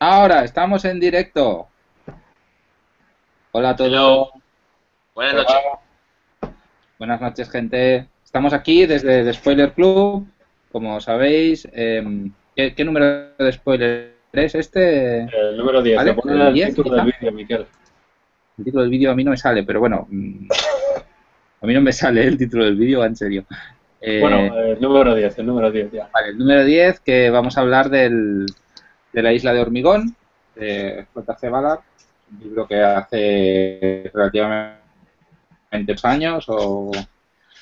Ahora, estamos en directo. Hola a todos. Buenas noches. Buenas noches, gente. Estamos aquí desde The Spoiler Club. Como sabéis, em, ¿qué, qué número de spoiler es este? El número 10. ¿Vale? El 10, título quizá. del vídeo, Miquel. El título del vídeo a mí no me sale, pero bueno, mm, a mí no me sale el título del vídeo, en serio. Eh, Bueno, el número 10, el número 10 ya. Vale, el número 10, que vamos a hablar del, de la isla de Hormigón, de J.C. Ballard, un libro que hace relativamente años, o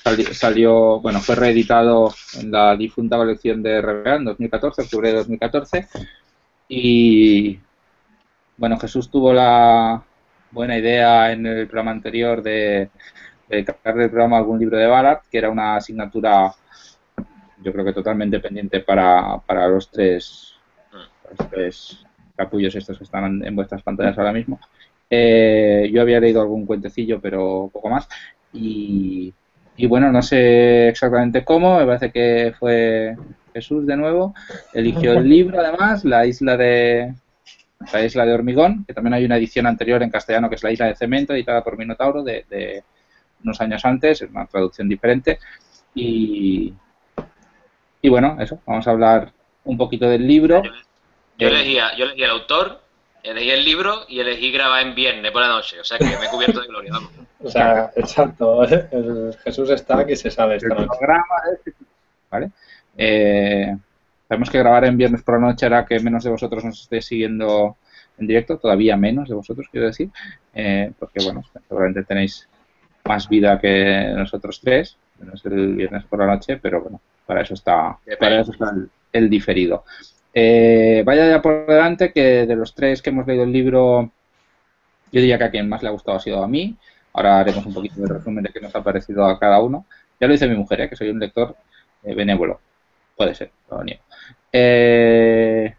sali- salió, bueno, fue reeditado en la difunta colección de RBA en 2014, octubre de 2014, y bueno, Jesús tuvo la buena idea en el programa anterior de, de del programa algún libro de Ballard, que era una asignatura yo creo que totalmente pendiente para, para los tres tres capullos estos que están en vuestras pantallas ahora mismo. Eh, yo había leído algún cuentecillo, pero poco más. Y, y bueno, no sé exactamente cómo, me parece que fue Jesús de nuevo. Eligió el libro, además, La isla de la isla de Hormigón, que también hay una edición anterior en castellano que es La isla de Cemento, editada por Minotauro de, de unos años antes, es una traducción diferente. Y, y bueno, eso, vamos a hablar un poquito del libro. Yo Eh, elegí, a- yo elegí el autor, elegí el libro y elegí grabar en viernes por la noche. O sea que me he cubierto de gloria, vamos. O sea, exacto. El Jesús está que se sale esta noche. este, ¿vale? Eh, sabemos que grabar en viernes por la noche hará que menos de vosotros nos estéis siguiendo en directo, todavía menos de vosotros, quiero decir, eh, porque, bueno, seguramente tenéis más vida que nosotros tres, menos el viernes por la noche, pero bueno, para eso está, para eso está el, el diferido. Eh, vaya ya por delante que de los tres que hemos leído el libro, yo diría que a quien más le ha gustado ha sido a mí. Ahora haremos un poquito de resumen de qué nos ha parecido a cada uno. Ya lo dice mi mujer, ¿eh? que soy un lector eh, benévolo. Puede ser, lo niego. Eh,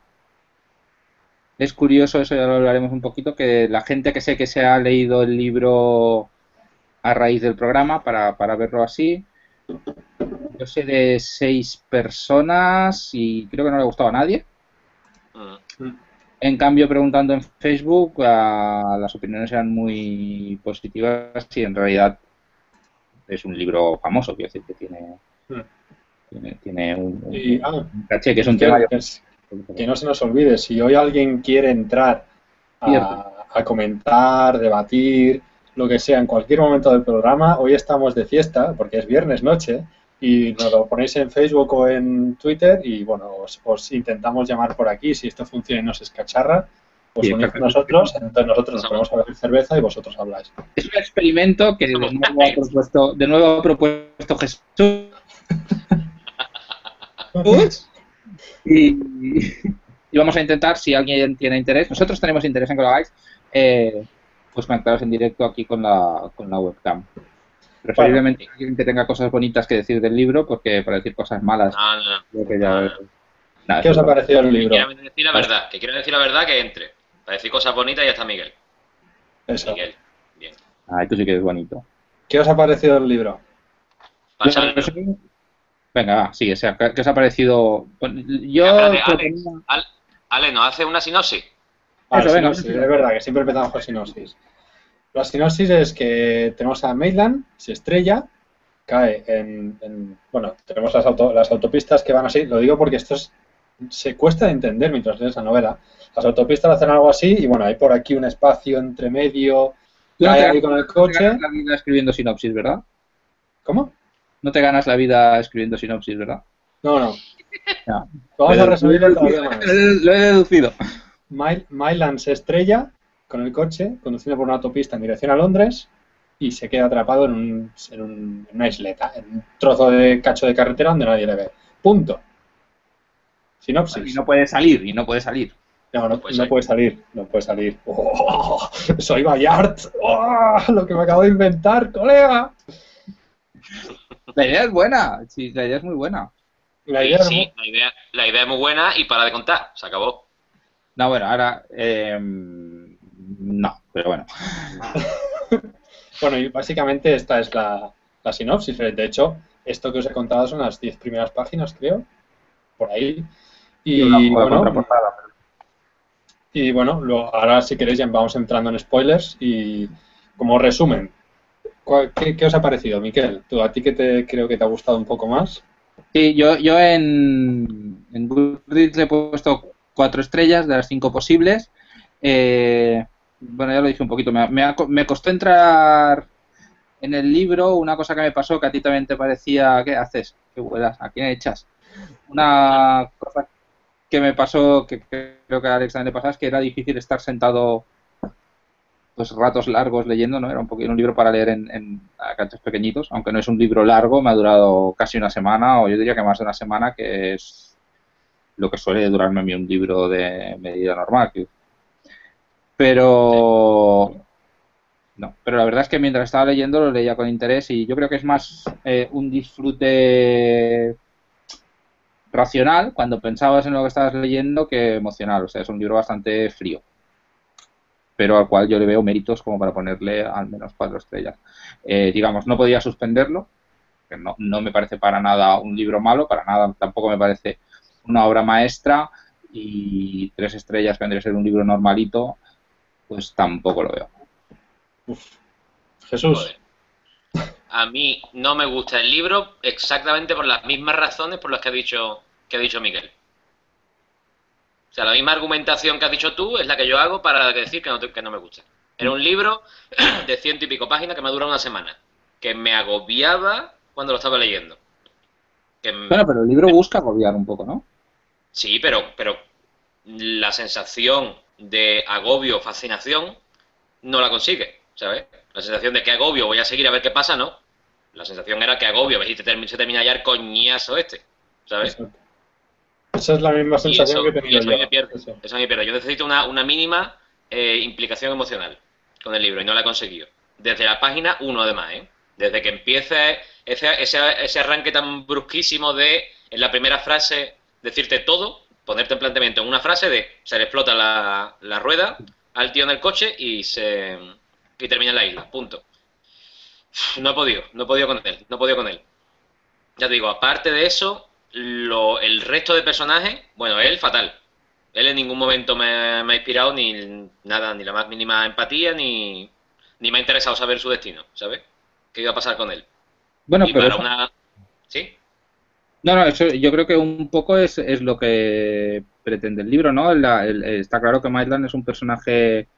es curioso, eso ya lo hablaremos un poquito, que la gente que sé que se ha leído el libro a raíz del programa, para, para verlo así, yo sé de seis personas y creo que no le ha gustado a nadie. Mm. En cambio, preguntando en Facebook, ah, las opiniones eran muy positivas y en realidad es un libro famoso, quiero decir que tiene, Mm. tiene, tiene un, un- Y, ah, un caché, que es un que, tema... que no se nos olvide, si hoy alguien quiere entrar a, a comentar, debatir, lo que sea, en cualquier momento del programa, hoy estamos de fiesta, porque es viernes noche, y nos lo ponéis en Facebook o en Twitter, y bueno, os, os intentamos llamar por aquí, si esto funciona y nos escacharra, pues Sí, unís con nosotros, entonces nosotros nos ponemos a beber cerveza y vosotros habláis. Es un experimento que de nuevo ha propuesto, de nuevo ha propuesto Jesús. Y, y vamos a intentar, si alguien tiene interés, nosotros tenemos interés en que lo hagáis, eh, pues conectaros en directo aquí con la, con la webcam. Preferiblemente alguien que tenga cosas bonitas que decir del libro, porque para decir cosas malas, No, no, no. creo que ya... Nada, ¿Qué os ha parecido el Que libro? quiera decir la verdad, que quiera decir la verdad, que entre. Para decir cosas bonitas ya está Miguel. Eso. Miguel. Bien. Ay, tú sí que es bonito. ¿Qué os ha parecido el libro? Venga, va, sigue. O sea, ¿qué os ha parecido? Yo Espérate, proponía- Al- Ale, ¿nos hace una sinopsis? Ah, Eso, venga, sinopsis, venga. es verdad que siempre empezamos con sinopsis. La sinopsis es que tenemos a Maitland, se estrella, cae en, en- bueno, tenemos las, auto- las autopistas que van así, lo digo porque esto es- se cuesta de entender mientras lees la novela. Las autopistas hacen algo así y bueno, hay por aquí un espacio entre medio, no cae ahí con el no te coche. ganas la vida escribiendo sinopsis, ¿verdad? ¿Cómo? No te ganas la vida escribiendo sinopsis, ¿verdad? No, no. No. Vamos a resumirlo todavía más. Lo he deducido. Mail- Mylan se estrella con el coche, conduciendo por una autopista en dirección a Londres y se queda atrapado en, un- en un- en una isleta, en un trozo de cacho de carretera donde nadie le ve. Punto. Y Sinopsis. no puede salir, y no puede salir. No, no, No puede no salir. puede salir. No puede salir. ¡Oh! soy Bayard. ¡Oh! lo que me acabo de inventar, colega. La idea es buena, sí, la idea es muy buena. La Sí, idea es sí, la idea, la idea es muy buena y para de contar. Se acabó. No, bueno, ahora... eh, no, pero bueno. Bueno, y básicamente esta es la, la sinopsis. De hecho, esto que os he contado son las 10 primeras páginas, creo, por ahí. Y una bueno, Y bueno, lo, ahora si queréis ya vamos entrando en spoilers y como resumen, ¿qué, qué os ha parecido, Miquel? ¿Tú, ¿A ti que te, creo que te ha gustado un poco más? Sí, yo, yo en, en Goodreads le he puesto cuatro estrellas de las cinco posibles. Eh, bueno, ya lo dije un poquito, me, me, me, costó entrar en el libro. Una cosa que me pasó que a ti también te parecía, ¿qué haces? ¿Qué vuelas? ¿A quién echas? Una cosa que me pasó, que creo que a Alex también le pasaba, es que era difícil estar sentado pues ratos largos leyendo, ¿no? Era un poquito un libro para leer en, en canchos pequeñitos, aunque no es un libro largo, me ha durado casi una semana, o yo diría que más de una semana, que es lo que suele durarme a mí un libro de medida normal. Pero no, pero la verdad es que mientras estaba leyendo lo leía con interés y yo creo que es más eh, un disfrute racional cuando pensabas en lo que estabas leyendo que emocional. O sea, es un libro bastante frío pero al cual yo le veo méritos como para ponerle al menos cuatro estrellas. Eh, digamos, no podía suspenderlo, que no, no me parece para nada un libro malo, para nada tampoco me parece una obra maestra y tres estrellas vendría a ser un libro normalito, pues tampoco lo veo. Uf. Jesús. A mí no me gusta el libro exactamente por las mismas razones por las que ha dicho, que ha dicho Miguel. O sea, la misma argumentación que has dicho tú es la que yo hago para decir que no, que no me gusta. Era un libro de ciento y pico páginas que me ha durado una semana, que me agobiaba cuando lo estaba leyendo. bueno, pero el libro busca agobiar un poco, ¿no? Sí, pero, pero la sensación de agobio, fascinación, no la consigue, ¿sabes? La sensación de que agobio, voy a seguir a ver qué pasa, no. La sensación era que agobio, a ver si se termina ya el coñazo este, ¿sabes? Esa es la misma sensación que tenía yo. Me pierde, eso me pierde. Yo necesito una, una mínima eh, implicación emocional con el libro y no la he conseguido. Desde la página 1, además, ¿eh? Desde que empiece ese, ese, ese arranque tan brusquísimo de, en la primera frase, decirte todo, ponerte en planteamiento en una frase de se le explota la, la rueda al tío en el coche y se y termina en la isla, punto. No he podido, no he podido con él, no he podido con él. Ya te digo, aparte de eso, lo, el resto de personajes, bueno, él fatal. Él en ningún momento me, ha inspirado ni nada, ni la más mínima empatía, ni, ni me ha interesado saber su destino, ¿sabes? ¿Qué iba a pasar con él? Bueno, pero... ¿Sí? No, no, eso yo creo que un poco es, es lo que pretende el libro, ¿no? está claro que Maitland es un personaje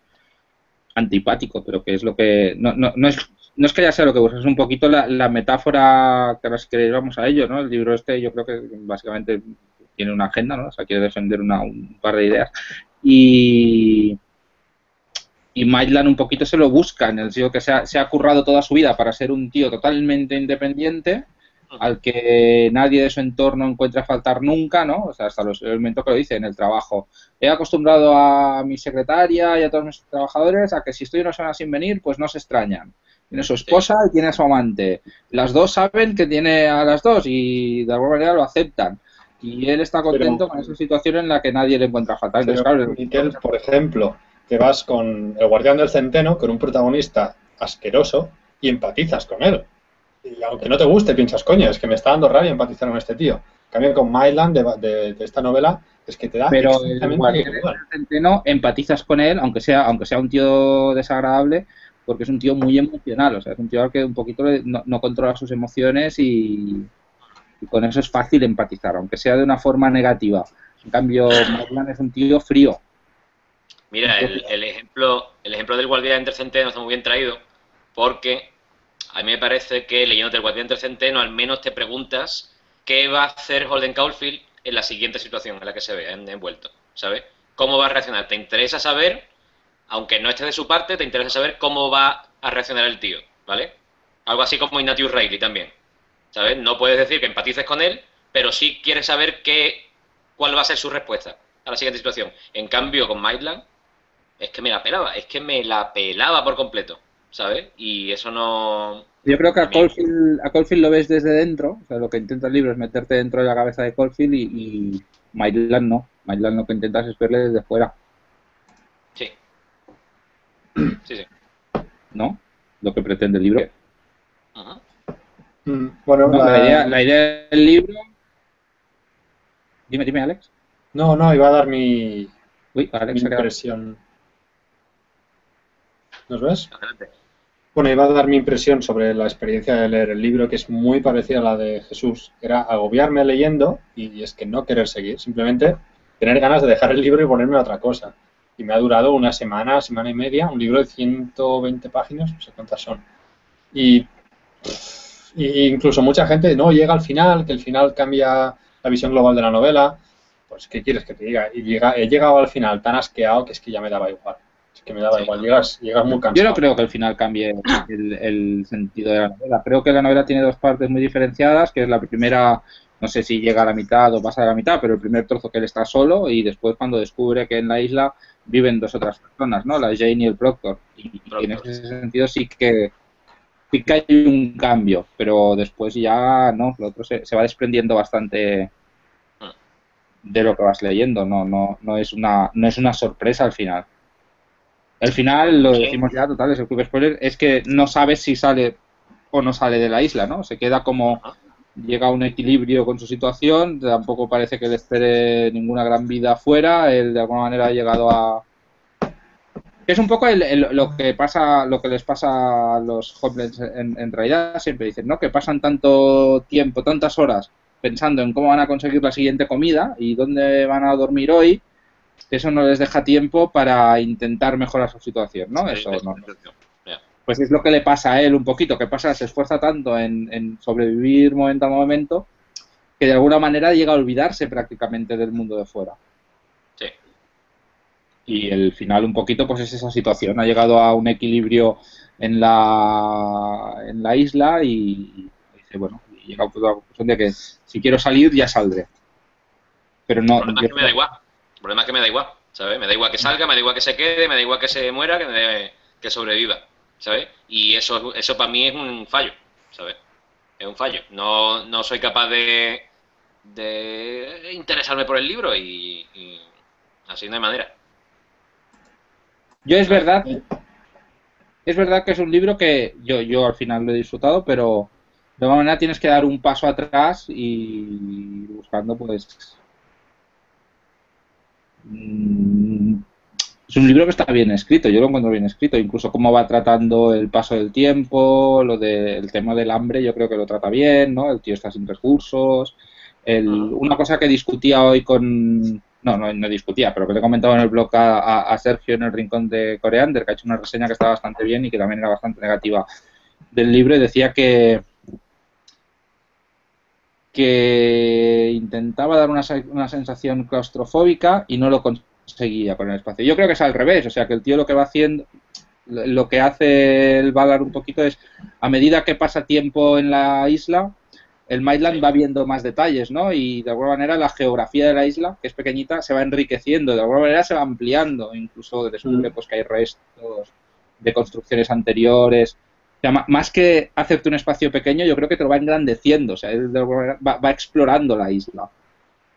antipático, pero que es lo que... No, no, no, es, no es que ya sea lo que buscas, es un poquito la, la metáfora que ahora que vamos a ello, ¿no? El libro este yo creo que básicamente tiene una agenda, ¿no? O sea, quiere defender una, un par de ideas. Y, y Maitland un poquito se lo busca, en el sentido que se ha, se ha currado toda su vida para ser un tío totalmente independiente, al que nadie de su entorno encuentra faltar nunca, ¿no? O sea, hasta los, el momento que lo dice en el trabajo. He acostumbrado a mi secretaria y a todos mis trabajadores a que si estoy una semana sin venir, pues no se extrañan. Tiene su esposa y tiene a su amante. Las dos saben que tiene a las dos y de alguna manera lo aceptan. Y él está contento con esa situación en la que nadie le encuentra fatal. Por ejemplo, que vas con el guardián del centeno, con un protagonista asqueroso, y empatizas con él. Y aunque no te guste, piensas, coño, es que me está dando rabia empatizar con este tío. También con Myland de, de, esta novela es que te da pero el centeno empatizas con él aunque sea aunque sea un tío desagradable porque es un tío muy emocional, o sea, es un tío que un poquito no, controla sus emociones y, con eso es fácil empatizar, aunque sea de una forma negativa. En cambio, Marlan es un tío frío. Mira, el, ejemplo, el ejemplo del guardián intercenteno está muy bien traído, porque a mí me parece que leyendo el guardián intercenteno al menos te preguntas qué va a hacer Holden Caulfield en la siguiente situación en la que se ve envuelto, ¿sabes? ¿Cómo va a reaccionar? ¿Te interesa saber aunque no esté de su parte, te interesa saber cómo va a reaccionar el tío, ¿vale? Algo así como Ignatius Reilly también, ¿sabes? No puedes decir que empatices con él, pero sí quieres saber qué, cuál va a ser su respuesta a la siguiente situación. En cambio, con Maitland, es que me la pelaba, es que me la pelaba por completo, ¿sabes? Y eso no... Yo creo que a Caulfield, a lo ves desde dentro, o sea, lo que intenta el libro es meterte dentro de la cabeza de Caulfield y, y Maitland no. Maitland lo que intentas es verle desde fuera. Sí, sí. ¿No? Lo que pretende el libro. Ajá. Mm, bueno, la... idea, la... idea, del libro. Dime, dime, Alex. No, no, iba a dar mi, Uy, Alex, mi impresión. ¿Nos ves? Bueno, iba a dar mi impresión sobre la experiencia de leer el libro, que es muy parecida a la de Jesús. Era agobiarme leyendo y es que no querer seguir, simplemente tener ganas de dejar el libro y ponerme a otra cosa. Y me ha durado una semana, semana y media, un libro de 120 páginas, no sé cuántas son. Y, y incluso mucha gente no llega al final, que el final cambia la visión global de la novela. Pues, ¿qué quieres que te diga? Y llega, he llegado al final tan asqueado que es que ya me daba igual que me daba igual, llegas, llegas muy cansado. Yo no creo que al final cambie el, sentido de la novela. Creo que la novela tiene dos partes muy diferenciadas, que es la primera, no sé si llega a la mitad o pasa a la mitad, pero el primer trozo que él está solo y después cuando descubre que en la isla viven dos otras personas, ¿no? La Jane y el Proctor. Y, en ese sentido sí que sí que hay un cambio, pero después ya no, lo otro se, se va desprendiendo bastante ah. de lo que vas leyendo, no, no, no es una, no es una sorpresa al final. Al final, lo decimos ya, total, es el club spoiler, es que no sabes si sale o no sale de la isla, ¿no? Se queda como llega a un equilibrio con su situación, tampoco parece que le espere ninguna gran vida afuera, él de alguna manera ha llegado a es un poco lo que pasa lo que les pasa a los homeless en, en, realidad siempre dicen no que pasan tanto tiempo tantas horas pensando en cómo van a conseguir la siguiente comida y dónde van a dormir hoy eso no les deja tiempo para intentar mejorar su situación, ¿no? eso no. Pues es lo que le pasa a él un poquito, que pasa, se esfuerza tanto en, sobrevivir momento a momento que de alguna manera llega a olvidarse prácticamente del mundo de fuera. Sí. Y el final un poquito pues es esa situación, ha llegado a un equilibrio en la, en la isla y, dice, bueno, llega a la conclusión de que si quiero salir ya saldré. Pero no... me da igual. El problema es que me da igual, ¿sabes? Me da igual que salga, me da igual que se quede, me da igual que se muera, que, que sobreviva, ¿sabes? Y eso, eso para mí es un fallo, ¿sabes? Es un fallo. No, no soy capaz de, de interesarme por el libro y, así no hay manera. Yo es verdad, es verdad que es un libro que yo, yo al final lo he disfrutado, pero de alguna manera tienes que dar un paso atrás y buscando pues Mm, es un libro que está bien escrito, yo lo encuentro bien escrito, incluso cómo va tratando el paso del tiempo, lo del tema del hambre, yo creo que lo trata bien, ¿no? El tío está sin recursos. El, una cosa que discutía hoy con. No, no, discutía, pero que le he comentado en el blog a, Sergio en el rincón de Coreander, que ha hecho una reseña que está bastante bien y que también era bastante negativa del libro, y decía que, que intentaba dar una, una, sensación claustrofóbica y no lo conseguía con el espacio. Yo creo que es al revés, o sea, que el tío lo que va haciendo, lo que hace el Valar un poquito es, a medida que pasa tiempo en la isla, el Maitland va viendo más detalles, ¿no? Y de alguna manera la geografía de la isla, que es pequeñita, se va enriqueciendo, de alguna manera se va ampliando, incluso descubre mm. pues, que hay restos de construcciones anteriores, más que hacerte un espacio pequeño, yo creo que te lo va engrandeciendo, o sea, va, explorando la isla.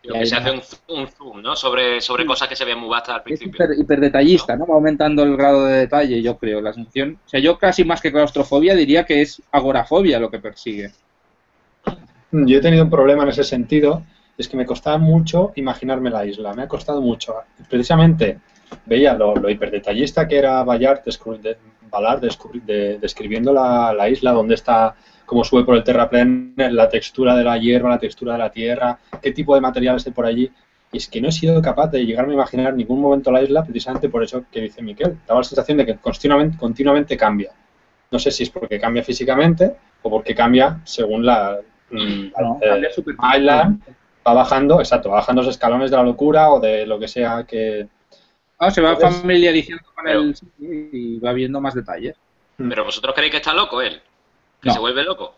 que se hace un, zoom, ¿no? Sobre, sobre cosas que se ven muy vastas al principio. Es hiper, detallista, ¿no? Va aumentando el grado de detalle, yo creo, la sensación. O sea, yo casi más que claustrofobia diría que es agorafobia lo que persigue. Yo he tenido un problema en ese sentido, es que me costaba mucho imaginarme la isla, me ha costado mucho. Precisamente veía lo, lo hiperdetallista que era Bayard Valar describiendo la, isla, donde está, cómo sube por el terraplén, la textura de la hierba, la textura de la tierra, qué tipo de materiales hay por allí. Y es que no he sido capaz de llegarme a imaginar ningún momento la isla precisamente por eso que dice Miquel. Daba la sensación de que continuamente, continuamente cambia. No sé si es porque cambia físicamente o porque cambia según la... Mm, island va bajando, exacto, va bajando los escalones de la locura o de lo que sea que, Ah, se va familiarizando con él y va viendo más detalles. Mm. Pero vosotros creéis que está loco él, que se vuelve loco.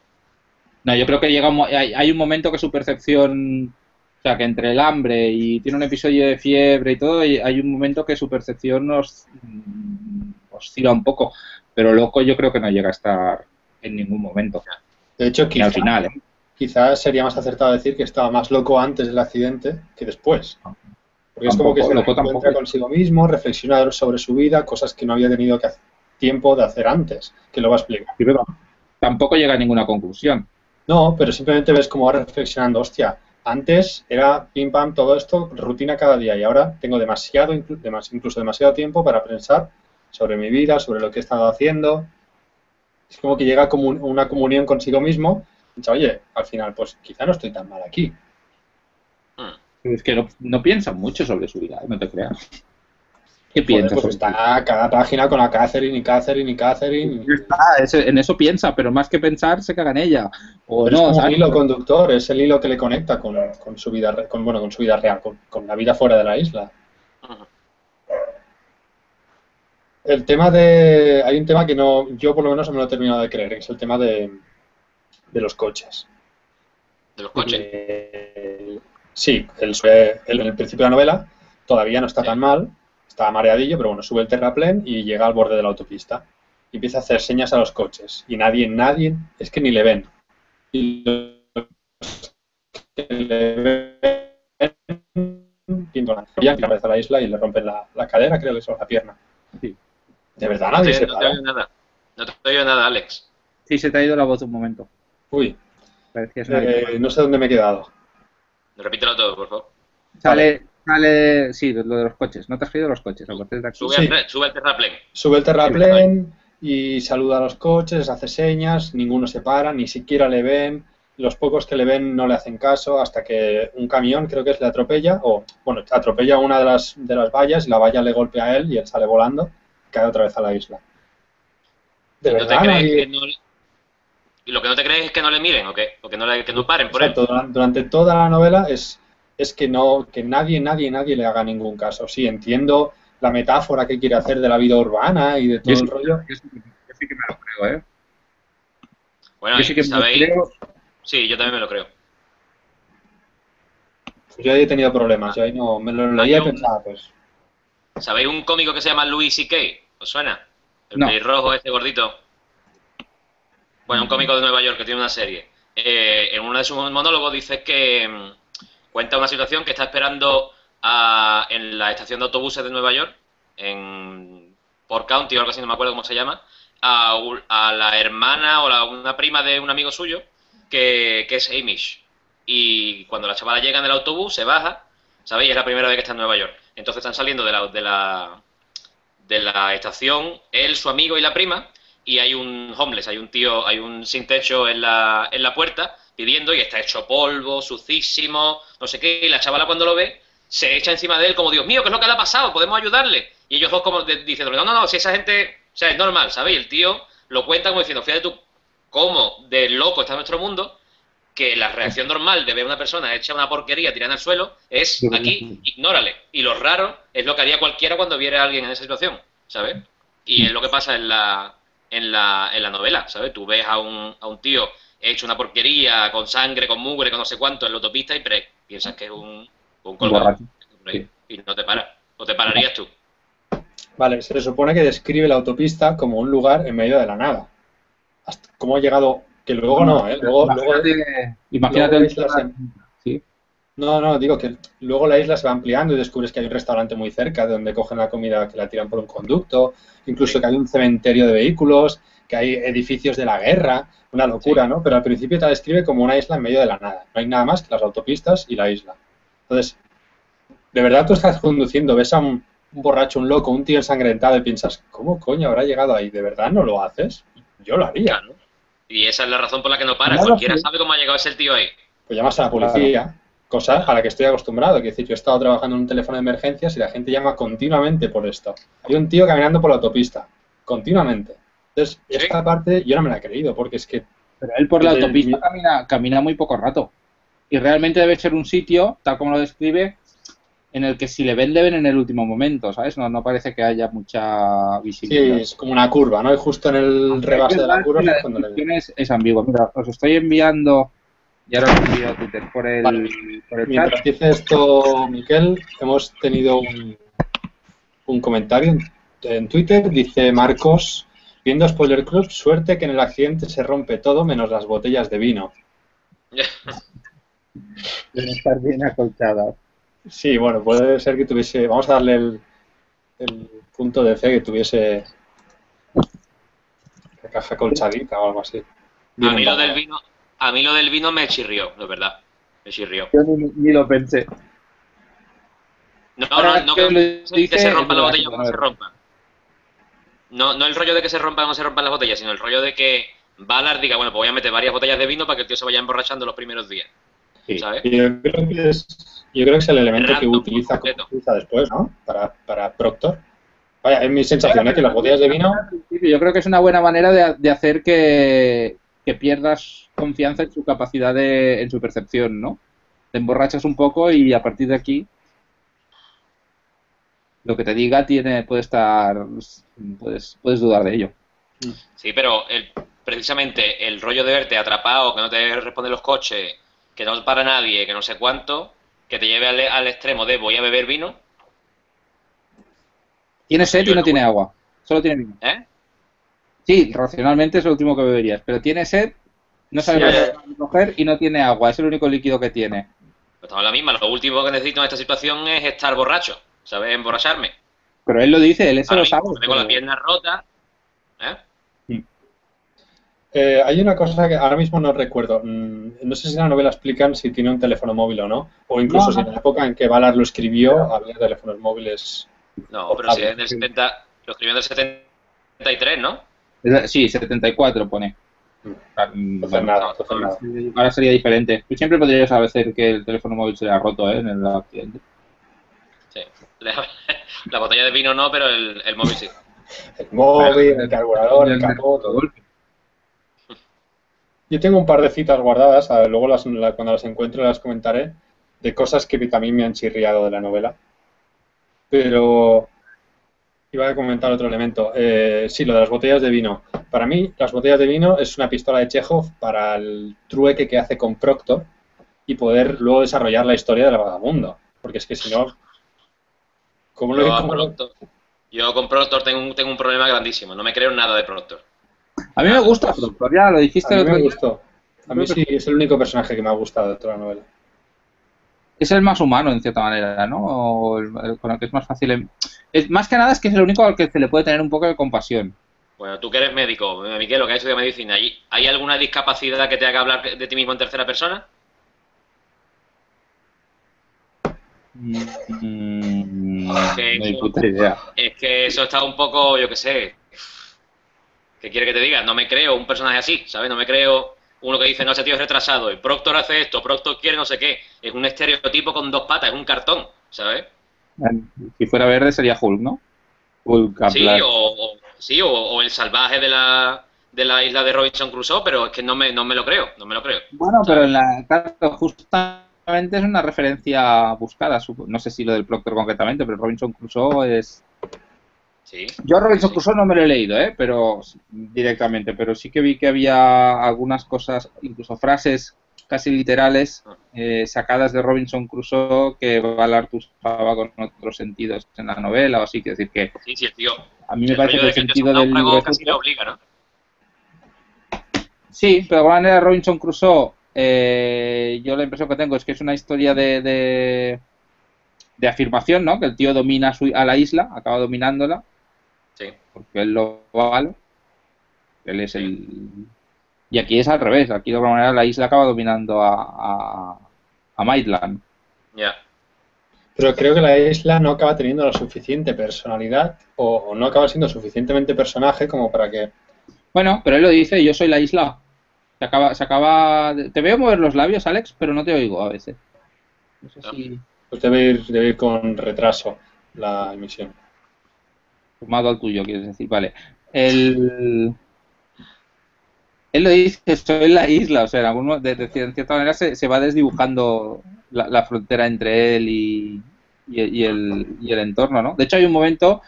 No, yo creo que llega un, hay, un momento que su percepción, o sea, que entre el hambre y tiene un episodio de fiebre y todo, hay un momento que su percepción nos mm, oscila un poco, pero loco yo creo que no llega a estar en ningún momento. De hecho, quizá, al final, ¿eh? quizás sería más acertado decir que estaba más loco antes del accidente que después. Porque es como que se encuentra consigo mismo, reflexiona sobre su vida, cosas que no había tenido que tiempo de hacer antes, que lo va a explicar. tampoco llega a ninguna conclusión. No, pero simplemente ves cómo va reflexionando, hostia, Antes era pim pam todo esto, rutina cada día y ahora tengo demasiado, incluso demasiado tiempo para pensar sobre mi vida, sobre lo que he estado haciendo. Es como que llega como una comunión consigo mismo. Y dice, oye, al final, pues quizá no estoy tan mal aquí. Es que no, no piensan mucho sobre su vida, no te creas. ¿Qué piensas? Pues está cada página con la Catherine y Catherine y Catherine. en eso piensa, pero más que pensar se caga en ella. O no, es un hilo conductor, es el hilo que le conecta con, su vida, con, bueno, con su vida real, con, la vida fuera de la isla. El tema de, hay un tema que no, yo por lo menos no me lo he terminado de creer, que es el tema de, de los coches. ¿De los coches? Eh, sí, el, en el principio de la novela todavía no está tan mal, está mareadillo, pero bueno, sube el terraplén y llega al borde de la autopista. Y empieza a hacer señas a los coches. Y nadie, nadie, es que ni le ven. Y los que le ven, pintan a la isla y le rompen la, cadera, creo que es, o la pierna. De verdad, nadie se No te oigo nada. No te oigo nada, Alex. Sí, se te ha ido la voz un momento. Uy. Eh, no sé dónde me he quedado. Repítelo todo, por favor. Sale, Sale, sí, lo de los coches. ¿No te has creído los coches? Sube, el, sube, el terraplén. Sube el terraplén y saluda a los coches, hace señas, ninguno se para, ni siquiera le ven. Los pocos que le ven no le hacen caso hasta que un camión, creo que es, le atropella, o bueno, atropella una de las, de las vallas y la valla le golpea a él y él sale volando y cae otra vez a la isla. ¿De verdad? Y lo que no te crees es que no le miren o que, o que, no, le, que no paren por Exacto, él. Durante toda la novela es es que no, que nadie, nadie, nadie le haga ningún caso. Sí, entiendo la metáfora que quiere hacer de la vida urbana y de todo el rollo. Yo sí, que me lo creo, ¿eh? Bueno, yo sí que me lo creo. Sí, yo también me lo creo. Yo ahí he tenido problemas, yo ahí no, me lo leía y pensaba, pues... ¿Sabéis un cómico que se llama Louis C.K.? ¿Os suena? El no. pelirrojo, este gordito. Bueno, un cómico de Nueva York que tiene una serie. Eh, en uno de sus monólogos dice que mm, cuenta una situación que está esperando en la estación de autobuses de Nueva York, en Port County o algo así, no me acuerdo cómo se llama, a, la hermana o la, una prima de un amigo suyo que, es Amish. Y cuando la chavala llega en el autobús, se baja, ¿sabéis? Es la primera vez que está en Nueva York. Entonces están saliendo de la, de la, de la estación, él, su amigo y la prima, y hay un homeless, hay un tío, hay un sin techo en la, en la puerta, pidiendo y está hecho polvo, sucísimo, no sé qué, y la chavala cuando lo ve se echa encima de él como, Dios mío, ¿qué es lo que le ha pasado? ¿Podemos ayudarle? Y ellos dos como diciéndole, no, no, no, si esa gente, o sea, es normal, ¿sabéis? El tío lo cuenta como diciendo, fíjate tú cómo de loco está nuestro mundo, que la reacción normal de ver a una persona hecha una porquería tirada al suelo es aquí, ignórale. Y lo raro es lo que haría cualquiera cuando viera a alguien en esa situación, ¿sabes? Y es lo que pasa en la, en la, en la novela, ¿sabes? Tú ves a un, a un tío he hecho una porquería con sangre, con mugre, con no sé cuánto en la autopista y piensas que es un, un colgado. Y no te paras. ¿O te pararías tú? Vale, se supone que describe la autopista como un lugar en medio de la nada. ¿Cómo ha llegado? Que luego no, ¿eh? Luego, imagínate, el ¿sí? No, no, digo que luego la isla se va ampliando y descubres que hay un restaurante muy cerca de donde cogen la comida que la tiran por un conducto, incluso que hay un cementerio de vehículos, que hay edificios de la guerra, una locura, ¿no? Pero al principio te describe como una isla en medio de la nada. No hay nada más que las autopistas y la isla. Entonces, de verdad tú estás conduciendo, ves a un, borracho, un loco, un tío ensangrentado y piensas, ¿cómo coño habrá llegado ahí? ¿De verdad no lo haces? Yo lo haría, ¿no? Y esa es la razón por la que no para. Cualquiera sabe cómo ha llegado ese tío ahí. Pues llamas a la policía, cosa a la que estoy acostumbrado. Que decir, yo he estado trabajando en un teléfono de emergencias y la gente llama continuamente por esto. Hay un tío caminando por la autopista, continuamente. Entonces, esta parte yo no me la he creído, porque es que... Pero él por la autopista camina, camina muy poco rato. Y realmente debe ser un sitio, tal como lo describe, en el que si le ven, le ven en el último momento, ¿sabes? No, no parece que haya mucha visibilidad. Sí, es como una curva, ¿no? Y justo en el rebase de la curva es cuando le ven. Es, es ambiguo. Mira, os estoy enviando... Ya lo he enviado a Twitter por el, por el Mientras dice esto, Miquel, hemos tenido un, un comentario en, en Twitter. Dice Marcos Viendo Spoiler Club, suerte que en el accidente se rompe todo menos las botellas de vino. Deben estar bien acolchadas. Sí, bueno, puede ser que tuviese. Vamos a darle el, el punto de fe que tuviese la caja colchadita o algo así. a mí, lo del vino, a mí lo del vino me chirrió, de verdad. Me chirrió. Yo ni, ni lo pensé. No, Ahora no, no que se rompan las botellas o no se rompan. No, no el rollo de que se rompan o no se rompan las botellas, sino el rollo de que Valar diga, bueno, pues voy a meter varias botellas de vino para que el tío se vaya emborrachando los primeros días. Sí. ¿Sabes? Yo creo que es, yo creo que es el elemento que utiliza, utiliza después, ¿no? Para, para Proctor. Vaya, es mi sensación, ¿eh? Que las botellas de vino... Yo creo que es una buena manera de, de hacer que, que pierdas confianza en su capacidad de, en su percepción, ¿no? Te emborrachas un poco y a partir de aquí lo que te diga tiene puede estar puedes puedes dudar de ello. Sí, pero el, precisamente el rollo de verte atrapado, que no te responden los coches, que no para nadie, que no sé cuánto, que te lleve al, al extremo de voy a beber vino, Tiene sed y no tiene agua. Solo tiene vino. ¿eh? Sí, racionalmente es lo último que beberías, pero tiene sed, no sabe Sí. dónde coger y no tiene agua. Es el único líquido que tiene. Pues estamos en la misma. Lo último que necesito en esta situación es estar borracho, ¿sabes? Emborracharme. Pero él lo dice, él eso Ahora lo sabe. tengo la pero- pierna rota. ¿eh? Eh, hay una cosa que ahora mismo no recuerdo. Mm, No sé si en la novela explican si tiene un teléfono móvil o no. O incluso No, si en la época en que Valar lo escribió había teléfonos móviles. No, pero si es del sí. 70, lo escribió en el 73, ¿no? Sí, 74 pone. Mm. Entonces bueno, nada. Ahora sería diferente. Tú siempre podrías saber que el teléfono móvil se le ha roto ¿eh? en el accidente. Sí. La, la botella de vino no, pero el, el móvil sí. El móvil, el carburador, el capó, todo. Yo tengo un par de citas guardadas, a ver, luego las, la- cuando las encuentre las comentaré, de cosas que también me han chirriado de la novela. Pero iba a comentar otro elemento. Eh, sí, lo de las botellas de vino. Para mí, las botellas de vino es una pistola de Chekhov para el trueque que hace con Proctor y poder luego desarrollar la historia del vagabundo. Porque es que si no... ¿Cómo lo Yo, lo- Proctor, yo con Proctor tengo un, tengo un problema grandísimo. No me creo en nada de Proctor. A mí me gusta Proctor, ya lo dijiste A mí me gustó. A mí sí, es el único personaje que me ha gustado de toda la novela. Es el más humano, en cierta manera, ¿no? O el, el con el que es más fácil. en- Es, más que nada es que es el único al que se le puede tener un poco de compasión. Bueno, tú que eres médico, eh, Miquel, lo que has estudiado medicina, ¿hay, ¿hay alguna discapacidad que te haga hablar de ti mismo en tercera persona? Mm, no hay puta idea. Es que eso está un poco, yo qué sé. ¿Qué quiere que te diga? No me creo un personaje así, ¿sabes? No me creo uno que dice, no, ese tío es retrasado, y Proctor hace esto, Proctor quiere no sé qué. Es un estereotipo con dos patas, es un cartón, ¿sabes? Si fuera verde sería Hulk, ¿no? Hulk, Sí, o, o- sí, o, o el salvaje de la, de la isla de Robinson Crusoe, pero es que no me, no me lo creo, no me lo creo. Bueno, pero en la claro, justamente es una referencia buscada. No sé si lo del Proctor concretamente, pero Robinson Crusoe es. Sí. Yo Robinson Sí. Crusoe no me lo he leído, ¿eh? Pero directamente, pero sí que vi que había algunas cosas, incluso frases casi literales eh, sacadas de Robinson Crusoe que Ballard usaba con otros sentidos en la novela o así, que decir que Sí, sí, el tío. a mí me el parece que el sentido del libro casi lo obliga, ¿no? Sí, pero de alguna manera Robinson Crusoe, eh, yo la impresión que tengo es que es una historia de, de, de afirmación, ¿no? Que el tío domina su- a la isla, acaba dominándola. Porque él lo vale. Él es el... Y aquí es al revés, aquí de alguna manera la isla acaba dominando a, a, a Maitland. Ya. Pero creo que la isla no acaba teniendo la suficiente personalidad o, o no acaba siendo suficientemente personaje como para que... Bueno, pero él lo dice, yo soy la isla. Se acaba, se acaba... de- Te veo mover los labios, Alex, pero no te oigo a veces. No sé si... Pues debe ir, debe ir con retraso la emisión. Sumado al tuyo, quieres decir, vale. El... Él lo dice, soy la isla, o sea, en, algún de, de en cierta manera se, se va desdibujando la, la frontera entre él y, y, y el, y el entorno, ¿no? De hecho, hay un momento,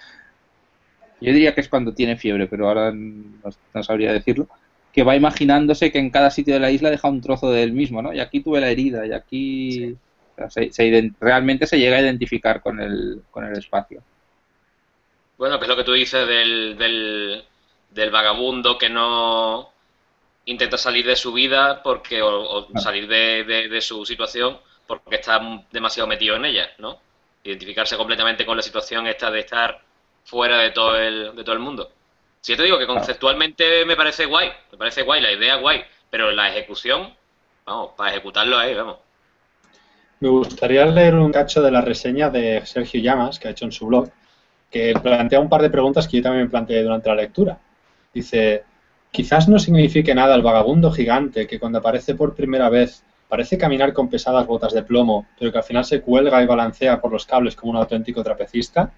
yo diría que es cuando tiene fiebre, pero ahora no, no sabría decirlo, que va imaginándose que en cada sitio de la isla deja un trozo de él mismo, ¿no? Y aquí tuve la herida, y aquí... o sea, se- se realmente se llega a identificar con el, con el espacio. Bueno, que es lo que tú dices del, del, del vagabundo que no intenta salir de su vida porque o, o salir de, de- de su situación porque está demasiado metido en ella, ¿no? Identificarse completamente con la situación esta de estar fuera de todo el, de todo el mundo. Si yo te digo que conceptualmente me parece guay, me parece guay, la idea guay, pero la ejecución, vamos, para ejecutarlo ahí, vamos. Me gustaría leer un cacho de la reseña de Sergio Llamas, que ha hecho en su blog, que plantea un par de preguntas que yo también me planteé durante la lectura. Dice, quizás no signifique nada el vagabundo gigante que cuando aparece por primera vez parece caminar con pesadas botas de plomo, pero que al final se cuelga y balancea por los cables como un auténtico trapecista.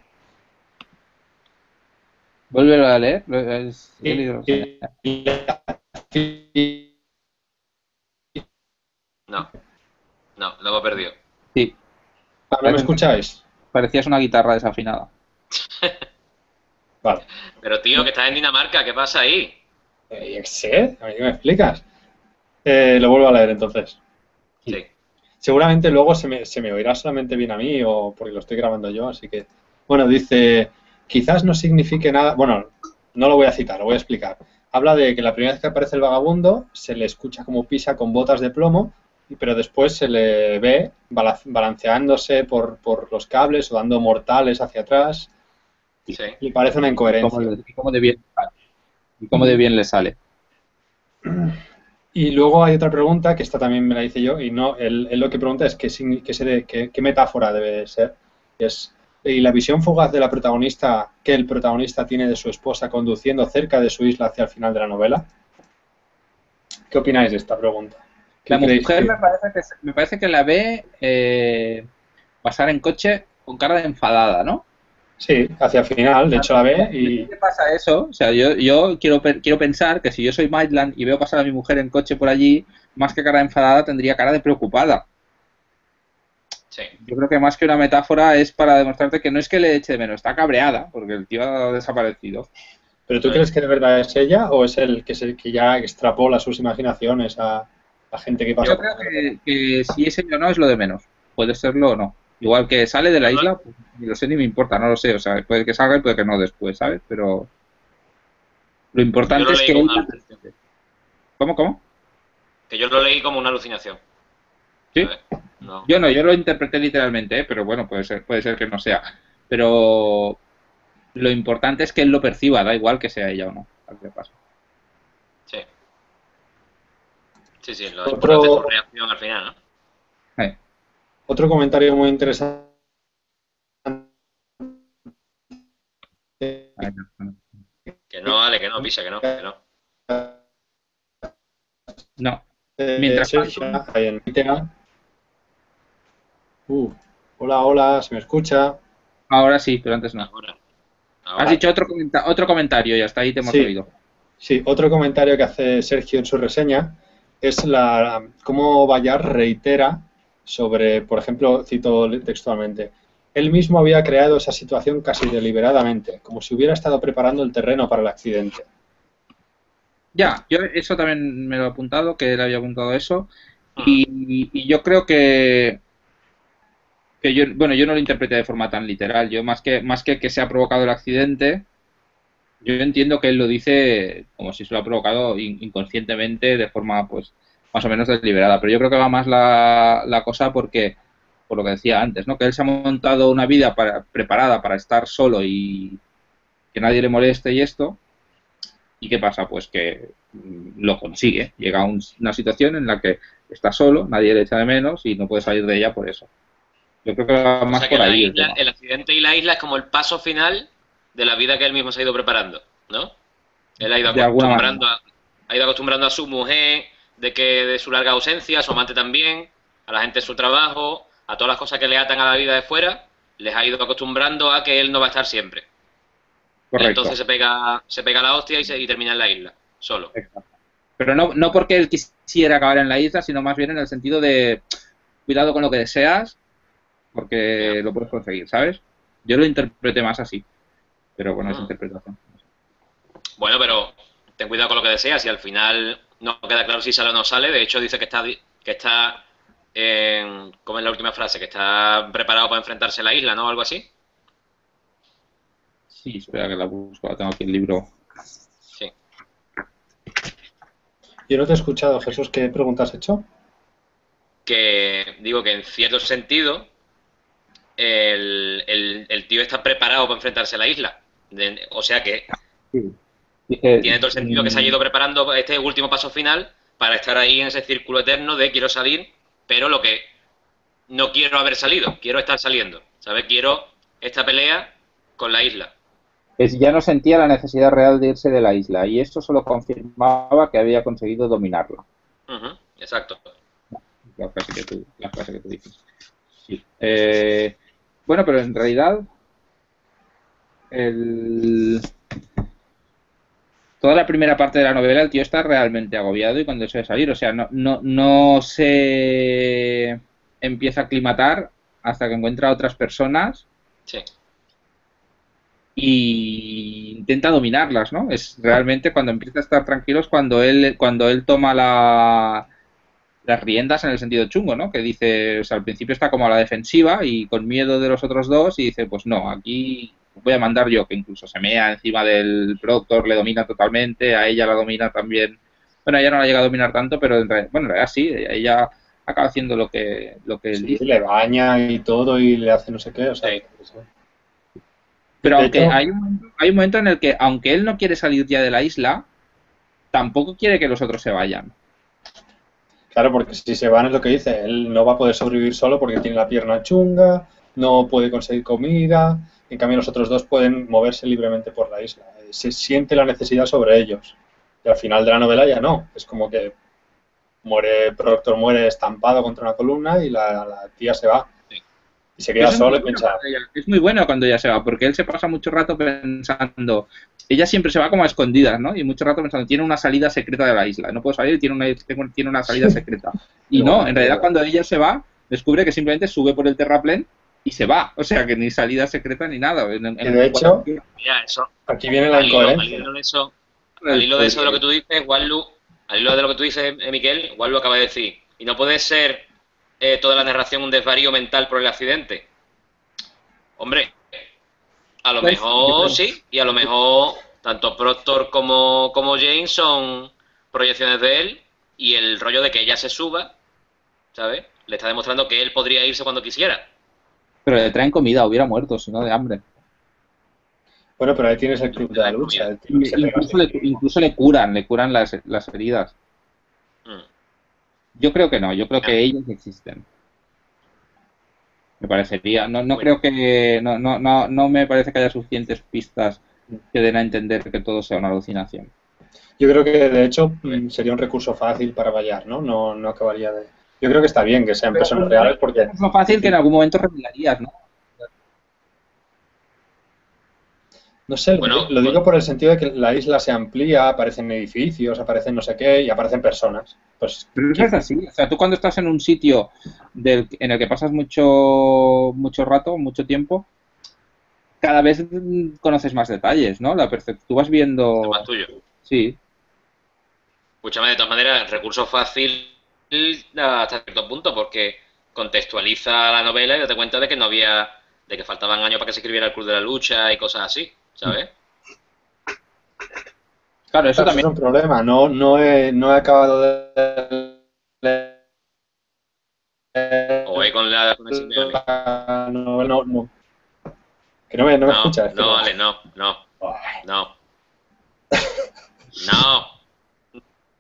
Vuelve a leer. No, no, lo hemos perdido. Sí. ¿No me escucháis? Parecías una guitarra desafinada. Vale. Pero tío, que estás en Dinamarca, ¿qué pasa ahí? Eh, sé, a mí me explicas. Eh, lo vuelvo a leer entonces. Sí. Seguramente luego se me, se me oirá solamente bien a mí o porque lo estoy grabando yo, así que... Bueno, dice, quizás no signifique nada... Bueno, no lo voy a citar, lo voy a explicar. Habla de que la primera vez que aparece el vagabundo se le escucha como pisa con botas de plomo, pero después se le ve bala- balanceándose por, por los cables o dando mortales hacia atrás. Sí. Y parece una ¿Y incoherencia. cómo, le- y cómo de bien sale? ¿Y cómo de bien le sale? Y luego hay otra pregunta que esta también me la hice yo y no, él, él lo que pregunta es qué, signi- qué, se de- qué- qué metáfora debe ser. Es, y la visión fugaz de la protagonista que el protagonista tiene de su esposa conduciendo cerca de su isla hacia el final de la novela. ¿Qué opináis de esta pregunta? ¿Qué La mujer que- me parece que, me parece que la ve eh, pasar en coche con cara de enfadada, ¿no? Sí, hacia el final, de hecho la ve y... ¿Qué pasa eso? O sea, yo, yo quiero, quiero pensar que si yo soy Maitland y veo pasar a mi mujer en coche por allí, más que cara de enfadada, tendría cara de preocupada. Sí. Yo creo que más que una metáfora es para demostrarte que no es que le eche de menos, está cabreada, porque el tío ha desaparecido. ¿Pero tú crees que de verdad es ella o es el que, se, que ya extrapola sus imaginaciones a la gente que pasa? Yo creo que, que si es ella o no es lo de menos. Puede serlo o no. Igual que sale de la isla, pues, ni lo sé ni me importa, no lo sé. O sea, puede que salga y puede que no después, ¿sabes? Pero lo importante lo es que como una. ¿Cómo, cómo? Que yo lo leí como una alucinación. ¿Sí? Yo no, yo lo interpreté literalmente, ¿eh? pero bueno, puede ser, puede ser que no sea. Pero lo importante es que él lo perciba, da igual que sea ella o no. a ver qué pasa. Sí. Sí, sí, lo Otro- importante es su reacción al final, ¿no? Eh, Otro comentario muy interesante. Que no, Ale, que no, pisa, que no, que no. No, Eh, Mientras Twitter. Uh, hola, hola, ¿se me escucha? ahora sí, pero antes no. Ahora. Ahora. Has dicho otro, comenta- otro comentario y hasta ahí te hemos Sí. oído. Sí, otro comentario que hace Sergio en su reseña es la cómo Bayard reitera sobre, por ejemplo, cito textualmente, él mismo había creado esa situación casi deliberadamente, como si hubiera estado preparando el terreno para el accidente. Ya, yo eso también me lo he apuntado, que él había apuntado eso. Y, y yo creo que, que yo, bueno, yo no lo interpreté de forma tan literal. Yo más que, más que que se ha provocado el accidente, yo entiendo que él lo dice como si se lo ha provocado in- inconscientemente de forma, pues, más o menos deliberada. Pero yo creo que va más la, la cosa porque, por lo que decía antes, ¿no? Que él se ha montado una vida para- preparada para estar solo y que nadie le moleste y esto. ¿Y qué pasa? Pues que mm, lo consigue. Llega a un- una situación en la que está solo, nadie le echa de menos y no puede salir de ella por eso. Yo creo que va O más sea que por ahí. el isla- tema. el accidente y la isla es como el paso final de la vida que él mismo se ha ido preparando, ¿no? Él ha ido acostumbrando a, ha ido acostumbrando a su mujer de que de su larga ausencia, a su amante también, a la gente de su trabajo, a todas las cosas que le atan a la vida de fuera, les ha ido acostumbrando a que él no va a estar siempre. Correcto. entonces se pega, se pega la hostia y, se, y termina en la isla, solo. Exacto. Pero no, no porque él quisiera acabar en la isla, sino más bien en el sentido de cuidado con lo que deseas, porque lo puedes conseguir, ¿sabes? Yo lo interpreté más así. Pero bueno, es Ah. interpretación. Bueno, pero ten cuidado con lo que deseas y al final no queda claro si sale o no sale. De hecho, dice que está, di- que está en, ¿cómo es la última frase? Que está preparado para enfrentarse a la isla, ¿no? Algo así. Sí, espera que la busco, la tengo aquí el libro. Sí. Yo no te he escuchado, Jesús, ¿qué pregunta has hecho? Que digo que en cierto sentido el, el- el tío está preparado para enfrentarse a la isla. De- o sea que Dice, tiene todo el sentido que se ha ido preparando este último paso final para estar ahí en ese círculo eterno de quiero salir, pero lo que no quiero haber salido, quiero estar saliendo, ¿sabes? Quiero esta pelea con la isla. Es, ya no sentía la necesidad real de irse de la isla y esto solo confirmaba que había conseguido dominarla. Exacto. La frase que tú, la frase que tú dices. Sí. Eh, bueno, pero en realidad el... toda la primera parte de la novela el tío está realmente agobiado y cuando se salir, o sea, no, no, no se empieza a aclimatar hasta que encuentra a otras personas Sí. y intenta dominarlas, ¿no? Es realmente cuando empieza a estar tranquilo es cuando él, cuando él toma la, las riendas en el sentido chungo, ¿no? Que dice, o sea, al principio está como a la defensiva y con miedo de los otros dos y dice, pues no, aquí voy a mandar yo, que incluso se mea encima del productor, le domina totalmente, a ella la domina también, bueno, ella no la llega a dominar tanto, pero en realidad, bueno, en realidad sí, ella acaba haciendo lo que, lo que él Sí, dice. le baña y todo y le hace no sé qué. O sea, Sí. Pero aunque hecho- hay un, hay un momento en el que, aunque él no quiere salir ya de la isla, tampoco quiere que los otros se vayan. Claro, porque si se van es lo que dice, él no va a poder sobrevivir solo porque tiene la pierna chunga, no puede conseguir comida, en cambio los otros dos pueden moverse libremente por la isla. Eh, Se siente la necesidad sobre ellos. Y al final de la novela ya no, es como que muere, Proctor muere estampado contra una columna y la, la tía se va. Sí. Y se queda solo muy y bueno piensa, es muy bueno cuando ella se va, porque él se pasa mucho rato pensando. Ella siempre se va como a escondidas, ¿no? Y mucho rato pensando, tiene una salida secreta de la isla. No puedo salir, tiene una, tengo- tiene una salida secreta. Y no, en realidad pero- cuando ella se va, descubre que simplemente sube por el terraplén y se va. O sea, que ni salida secreta ni nada. En- de hecho- Mira, eso. aquí viene la al incoherencia. hilo de eso, al hilo de eso de lo que tú dices, Wallu, al hilo de lo que tú dices, eh, Miquel, Wallu acaba de decir, y no puede ser eh, toda la narración un desvarío mental por el accidente. Hombre, a lo Pues, mejor sí, y a lo mejor tanto Proctor como, como James son proyecciones de él, y el rollo de que ella se suba, ¿sabes? Le está demostrando que él podría irse cuando quisiera. Pero le traen comida, hubiera muerto, si no de hambre. Bueno, pero ahí tienes el club de la lucha. tío Incluso le, incluso le curan, le curan las, las heridas. Mm. Yo creo que no, yo creo que ellos existen. Me parecería, no, no Bueno. creo que, no, no, no, no me parece que haya suficientes pistas que den a entender que todo sea una alucinación. Yo creo que de hecho mm, sería un recurso fácil para Vallar, ¿no? No, no acabaría de. Yo creo que está bien que sean personas reales porque Es lo fácil que en algún momento revelarías, ¿no? no sé, lo- Bueno, lo digo por el sentido de que la isla se amplía, aparecen edificios, aparecen no sé qué y aparecen personas. Pues Pero es así. O sea, tú cuando estás en un sitio del, en el que pasas mucho, mucho rato, mucho tiempo, cada vez conoces más detalles, ¿no? La tú vas viendo... Más tuyo. Sí, Escúchame, de todas maneras, recurso fácil hasta cierto punto, porque contextualiza la novela y date cuenta de que no había, de que faltaban años para que se escribiera el Club de la Lucha y cosas así, ¿sabes? claro, eso también... es un problema. No, no, he, no he acabado de leer O ahí con la novela, no, no. Que no me, no me No, escuchas. no, Ale, no, no, no. No.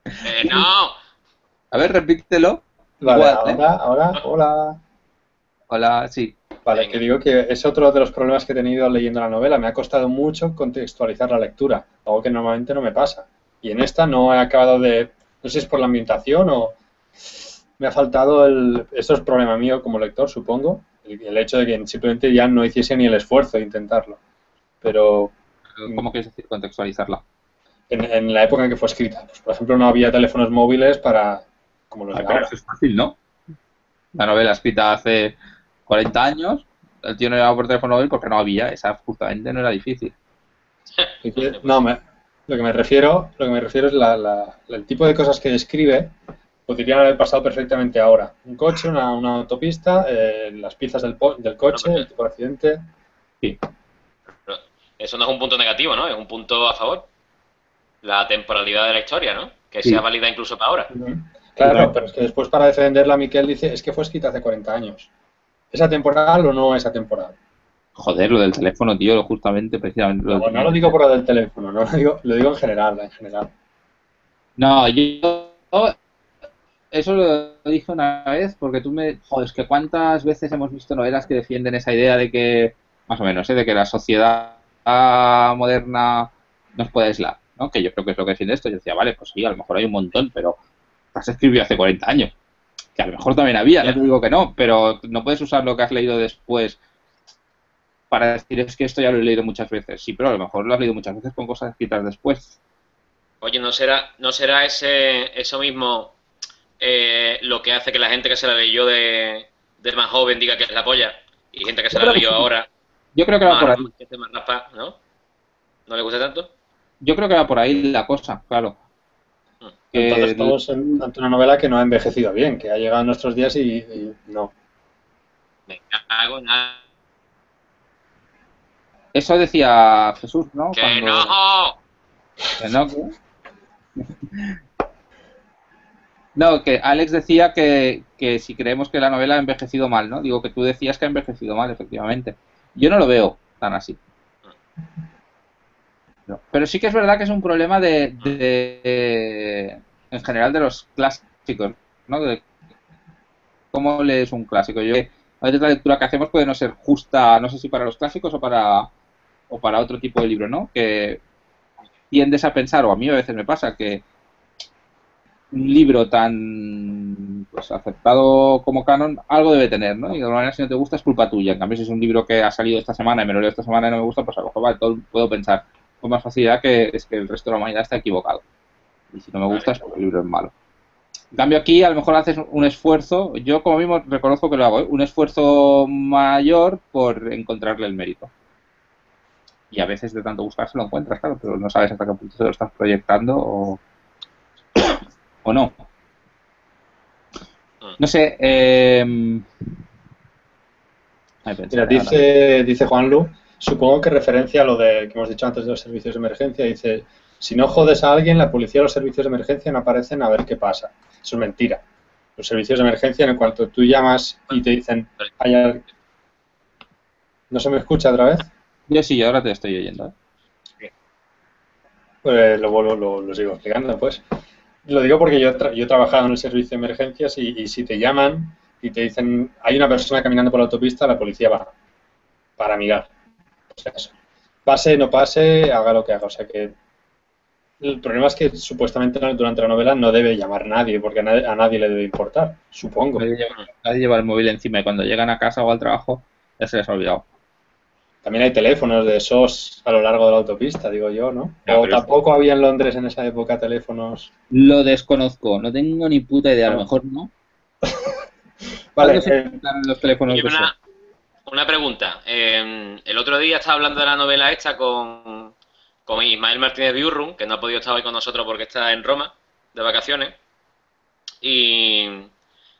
Eh, no. A ver, repítelo. Vale, Igual, ¿eh? ahora, ahora, hola. Hola, sí. Vale, Venga. que digo que es otro de los problemas que he tenido leyendo la novela. Me ha costado mucho contextualizar la lectura, algo que normalmente no me pasa. Y en esta no he acabado de. No sé si es por la ambientación o. Me ha faltado el. Esto es problema mío como lector, supongo. El, el hecho de que simplemente ya no hiciese ni el esfuerzo de intentarlo. Pero ¿Cómo quieres decir contextualizarla? en, en la época en que fue escrita, pues, por ejemplo, no había teléfonos móviles para. Como los de ahora. eso es fácil, ¿no? La novela escrita hace 40 años, el tío no llamaba por teléfono móvil porque no había, esa justamente no era difícil. No, me- lo que me refiero, lo que me refiero es la, la- el tipo de cosas que describe podrían haber pasado perfectamente ahora. Un coche, una, una autopista, eh, las piezas del, po- del coche, el tipo de accidente. Pero Eso no es un punto negativo, ¿no? Es un punto a favor. La temporalidad de la historia, ¿no? Que Sí. sea válida incluso para ahora. Claro. pero es que después para defenderla, Miquel dice, es que fue escrita hace 40 años. ¿Es atemporal o no es atemporal? Joder, lo del teléfono, tío, justamente, precisamente. lo No, del- no lo digo por lo del teléfono, no lo digo, lo digo en general, en general. No, yo eso lo dije una vez porque tú me... Joder, es que cuántas veces hemos visto novelas que defienden esa idea de que, más o menos, ¿eh? de que la sociedad moderna nos puede aislar, ¿no? Que yo creo que es lo que defiende esto. Yo decía, vale, pues sí, a lo mejor hay un montón, pero has escribido hace 40 años. Que a lo mejor también había, no te digo que no, pero no puedes usar lo que has leído después para decir es que esto ya lo he leído muchas veces. Sí, pero a lo mejor lo has leído muchas veces con cosas escritas después. Oye, ¿no será, no será ese, eso mismo eh, lo que hace que la gente que se la leyó de, más joven diga que es la polla? Y gente que se la leyó ahora. Yo creo que va por ahí. ¿no? ¿No le gusta tanto? Yo creo que va por ahí la cosa, claro. Entonces estamos ante una novela que no ha envejecido bien, que ha llegado a nuestros días y, no. Me cago en nada. Eso decía Jesús, ¿no? ¡Que no! Que no, No, que Alex decía que, que, si creemos que la novela ha envejecido mal, ¿no? Digo que tú decías que ha envejecido mal, efectivamente. Yo no lo veo tan así. Pero sí que es verdad que es un problema de, de en general de los clásicos, ¿no? De cómo lees un clásico. Yo a veces la lectura que hacemos puede no ser justa, no sé si para los clásicos o para o para otro tipo de libro, ¿no? Que tiendes a pensar, o a mí a veces me pasa, que un libro tan pues, aceptado como canon, algo debe tener, ¿no? Y de alguna manera si no te gusta es culpa tuya. En cambio, si es un libro que ha salido esta semana y me lo leo esta semana y no me gusta, pues a lo mejor vale, todo, puedo pensar con más facilidad que es que el resto de la humanidad está equivocado. Y si no me gusta es porque el libro es malo. En cambio aquí a lo mejor haces un esfuerzo, yo como mismo reconozco que lo hago, ¿eh? un esfuerzo mayor por encontrarle el mérito y a veces de tanto buscar se lo encuentras, claro, pero no sabes hasta qué punto se lo estás proyectando o, o no. No sé. Eh... Mira, dice, dice Juan Lu, supongo que referencia a lo de que hemos dicho antes de los servicios de emergencia, dice, si no jodes a alguien, la policía o los servicios de emergencia no aparecen a ver qué pasa. Eso es mentira. Los servicios de emergencia, en cuanto tú llamas y te dicen, ¿no se me escucha otra vez? Yo sí, ahora te estoy oyendo. Pues lo vuelvo, lo, sigo explicando, pues. Lo digo porque yo, yo he trabajado en el servicio de emergencias y, si te llaman y te dicen, hay una persona caminando por la autopista, la policía va para mirar. O sea, eso. Pase, no pase, haga lo que haga. O sea que el problema es que supuestamente durante la novela no debe llamar nadie, porque a nadie, le debe importar, supongo. Nadie lleva, nadie lleva, el móvil encima y cuando llegan a casa o al trabajo ya se les ha olvidado. También hay teléfonos de SOS a lo largo de la autopista, digo yo, ¿no? o tampoco había en Londres en esa época teléfonos. Lo desconozco, no tengo ni puta idea, a lo mejor no. vale, eh, los teléfonos una, una, pregunta. Eh, el otro día estaba hablando de la novela esta con, con Ismael Martínez Biurrum, que no ha podido estar hoy con nosotros porque está en Roma de vacaciones. Y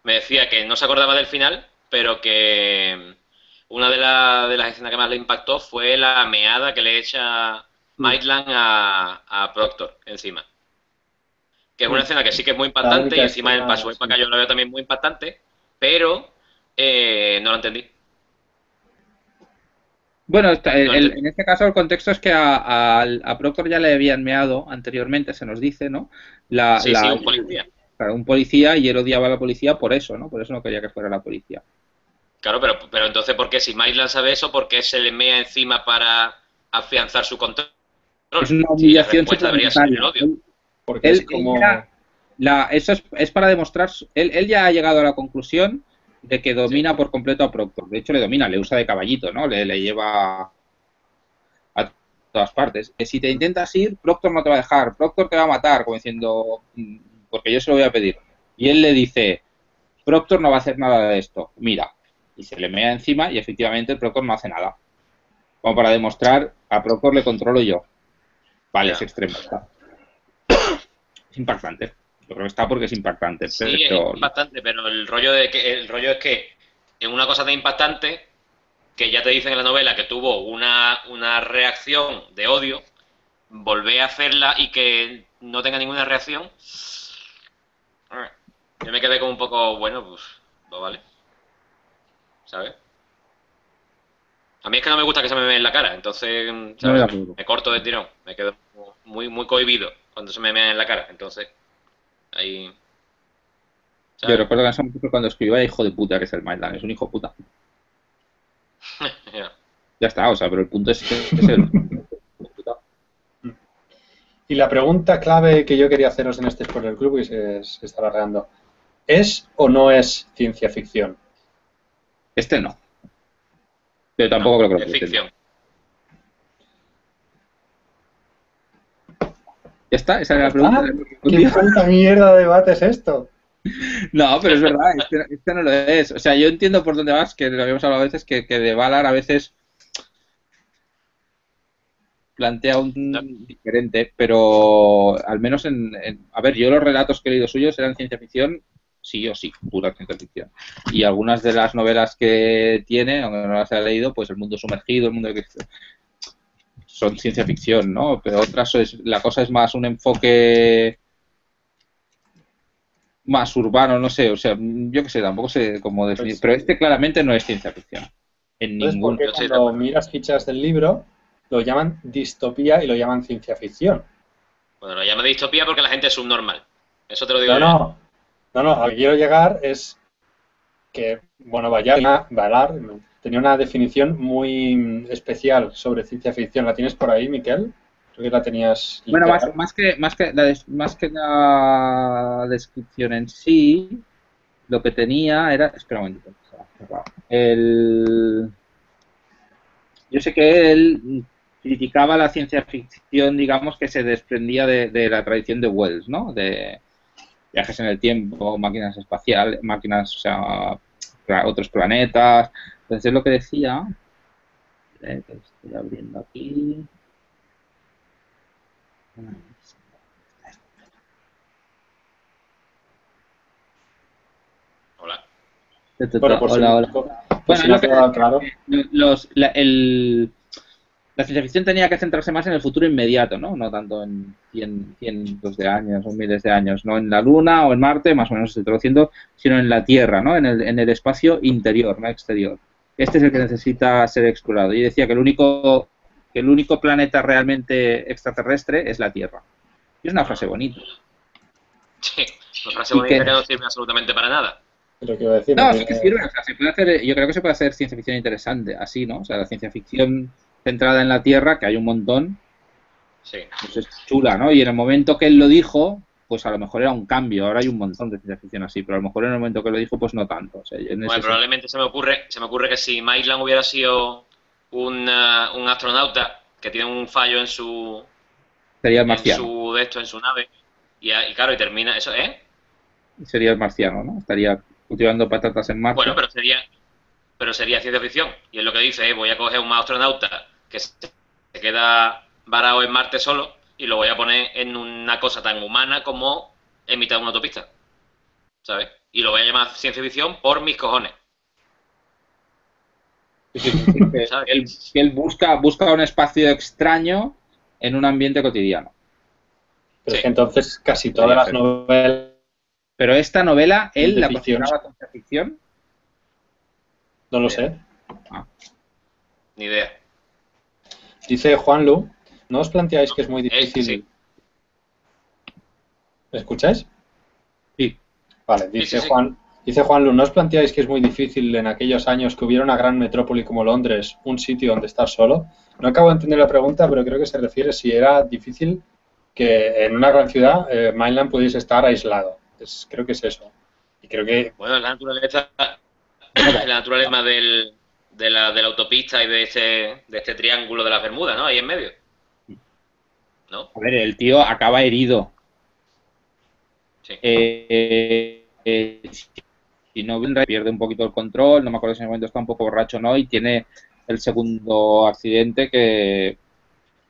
me decía que no se acordaba del final, pero que una de, de, las escenas que más le impactó fue la meada que le echa Maitland a, a Proctor encima. Que es una escena que sí que es muy impactante y encima el paso para acá yo lo veo también muy impactante, pero eh, no lo entendí. Bueno, en este caso el contexto es que a, a, Proctor ya le habían meado anteriormente, se nos dice, ¿no? La, sí, sí, un policía. Claro, un policía y él odiaba a la policía por eso, ¿no? Por eso no quería que fuera la policía. Claro, pero, pero entonces, ¿por qué si Maitland sabe eso, por qué se le mea encima para afianzar su control? Es una humillación sí, Porque es como... La, eso es, para demostrar... Él, él ya ha llegado a la conclusión de que domina por completo a Proctor. De hecho, le domina, le usa de caballito, ¿no? Le, le lleva a todas partes. Que si te intentas ir, Proctor no te va a dejar, Proctor te va a matar, como diciendo, mm, porque yo se lo voy a pedir. Y él le dice, Proctor no va a hacer nada de esto. Mira, y se le mea encima y efectivamente el Procor no hace nada. Como para demostrar, a Procor le controlo yo. Vale, es extremo. Está. Es impactante. Creo que está porque es impactante. Sí, es impactante, pero el rollo, de que, el rollo es que en una cosa tan impactante que ya te dicen en la novela que tuvo una, una reacción de odio, volver a hacerla y que no tenga ninguna reacción, yo me quedé como un poco, bueno, pues, pues vale. ¿sabes? A mí es que no me gusta que se me vea en la cara, entonces me corto de tirón, me quedo muy muy cohibido cuando se me vea en la cara, entonces ahí Yo recuerdo que en ese momento cuando escribía hijo de puta que es el Mainland, es un hijo de puta. Ya. Ya está, o sea, pero el punto es que es el... Y la pregunta clave que yo quería haceros en este Spoiler Club, y se, se está alargando, ¿es o no es ciencia ficción? Este no. Pero tampoco creo que lo Es ficción. Ya está, esa era la pregunta. Ah, ¿Qué puta mierda de debate es esto? No, pero es verdad, este, este no lo es. O sea, yo entiendo por dónde vas, que lo habíamos hablado a veces, que, que de Valar a veces plantea un diferente, pero al menos en, en- A ver, yo los relatos que he leído suyos eran ciencia ficción, sí o sí, pura ciencia ficción. Y algunas de las novelas que tiene, aunque no las he leído, pues El mundo sumergido, El mundo que son ciencia ficción, ¿no? Pero otras es, la cosa es más un enfoque más urbano, no sé, o sea, yo qué sé, tampoco sé cómo definir, Pues- pero este claramente no es ciencia ficción. En Entonces, ningún ¿por qué Yo estoy de cuando miras fichas del libro lo llaman distopía y lo llaman ciencia ficción? Bueno, lo llama distopía porque la gente es subnormal. Eso te lo digo No, yo. no, no, no, a lo que quiero llegar es que, bueno, Valar, Valar tenía una definición muy especial sobre ciencia ficción. ¿La tienes por ahí, Miquel? Creo que la tenías. Bueno, más, más que más que la más que la descripción en sí, lo que tenía era, espera un cerrado. el yo sé que él criticaba la ciencia ficción, digamos, que se desprendía de, de la tradición de Wells, ¿no? De viajes en el tiempo, máquinas espaciales, máquinas, o sea, otros planetas. Entonces es lo que decía. eh, que estoy abriendo aquí. Hola. Bueno, por si, Hola, hola. por Bueno, si no claro. los, la, el- la ciencia ficción tenía que centrarse más en el futuro inmediato, ¿no? No tanto en cien, cientos de años o miles de años, no en la Luna o en Marte, más o menos se traduciendo, sino en la Tierra, ¿no? En el, en el espacio interior, no exterior. Este es el que necesita ser explorado. Y decía que el único que el único planeta realmente extraterrestre es la Tierra. Y es una frase bonita. Sí, una frase ¿Y bonita que no sirve absolutamente para nada. Lo que iba a decir. No, sí que sirve. O sea, se puede hacer, yo creo que se puede hacer ciencia ficción interesante, así, ¿no? O sea, la ciencia ficción centrada en la Tierra, que hay un montón, Sí. pues es chula, ¿no? Y en el momento que él lo dijo, pues a lo mejor era un cambio. Ahora hay un montón de ciencia ficción así, pero a lo mejor en el momento que lo dijo, pues no tanto. O sea, en Bueno, ese probablemente se me ocurre, se me ocurre que si Maitland hubiera sido un, ah, un astronauta que tiene un fallo en su, sería el en marciano. su de esto, en su nave, y, y claro, y termina eso, ¿eh? Sería el marciano, ¿no? Estaría cultivando patatas en Marte. Bueno, pero sería, pero sería ciencia ficción. Y es lo que dice, ¿eh? voy a coger un astronauta que se queda varado en Marte solo y lo voy a poner en una cosa tan humana como en mitad de una autopista. ¿Sabes? Y lo voy a llamar ciencia ficción por mis cojones. Sí, sí, sí, que ¿Sabes? él, que él busca, busca un espacio extraño en un ambiente cotidiano. Pero es que entonces casi todas las novelas. Pero esta novela, él la ficción. consideraba ciencia ficción. No lo sé. Ni idea. Dice Juan Lu, ¿no os planteáis que es muy difícil? sí. ¿Me escucháis? Sí. Vale, dice sí, sí. Juan, dice Juan Lu, ¿no os planteáis que es muy difícil en aquellos años que hubiera una gran metrópoli como Londres, un sitio donde estar solo? No acabo de entender la pregunta, pero creo que se refiere si era difícil que en una gran ciudad eh, Mainland pudiese estar aislado. Es- creo que es eso. Y creo que Bueno, es la naturaleza, la naturaleza del, de, la, de la autopista y de este, de este triángulo de las Bermudas, ¿no? Ahí en medio. ¿No? A ver, el tío acaba herido. Sí. Eh, eh, si no pierde un poquito el control, no me acuerdo si en ese momento está un poco borracho o no, y tiene el segundo accidente que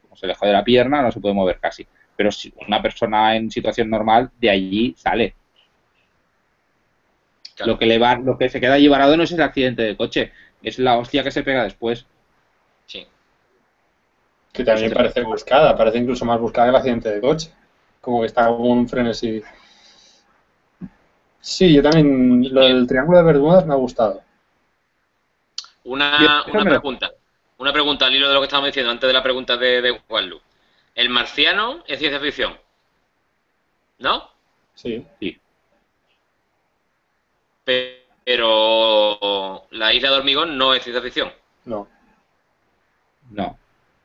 como se le jode la pierna, no se puede mover casi. Pero si una persona en situación normal, de allí sale. Claro. Lo que le va, lo que se queda allí varado no es el accidente de coche, es la hostia que se pega después. Sí. Que también parece buscada, parece incluso más buscada que el accidente de coche. Como que está como un frenesí. Sí, yo también, lo del triángulo de Bermudas me ha gustado. Una, una pregunta. Una pregunta al hilo de lo que estábamos diciendo antes de la pregunta de, de Juanlu. ¿El marciano es ciencia ficción? ¿No? Sí. pero la isla de hormigón no es ciencia ficción. No. No.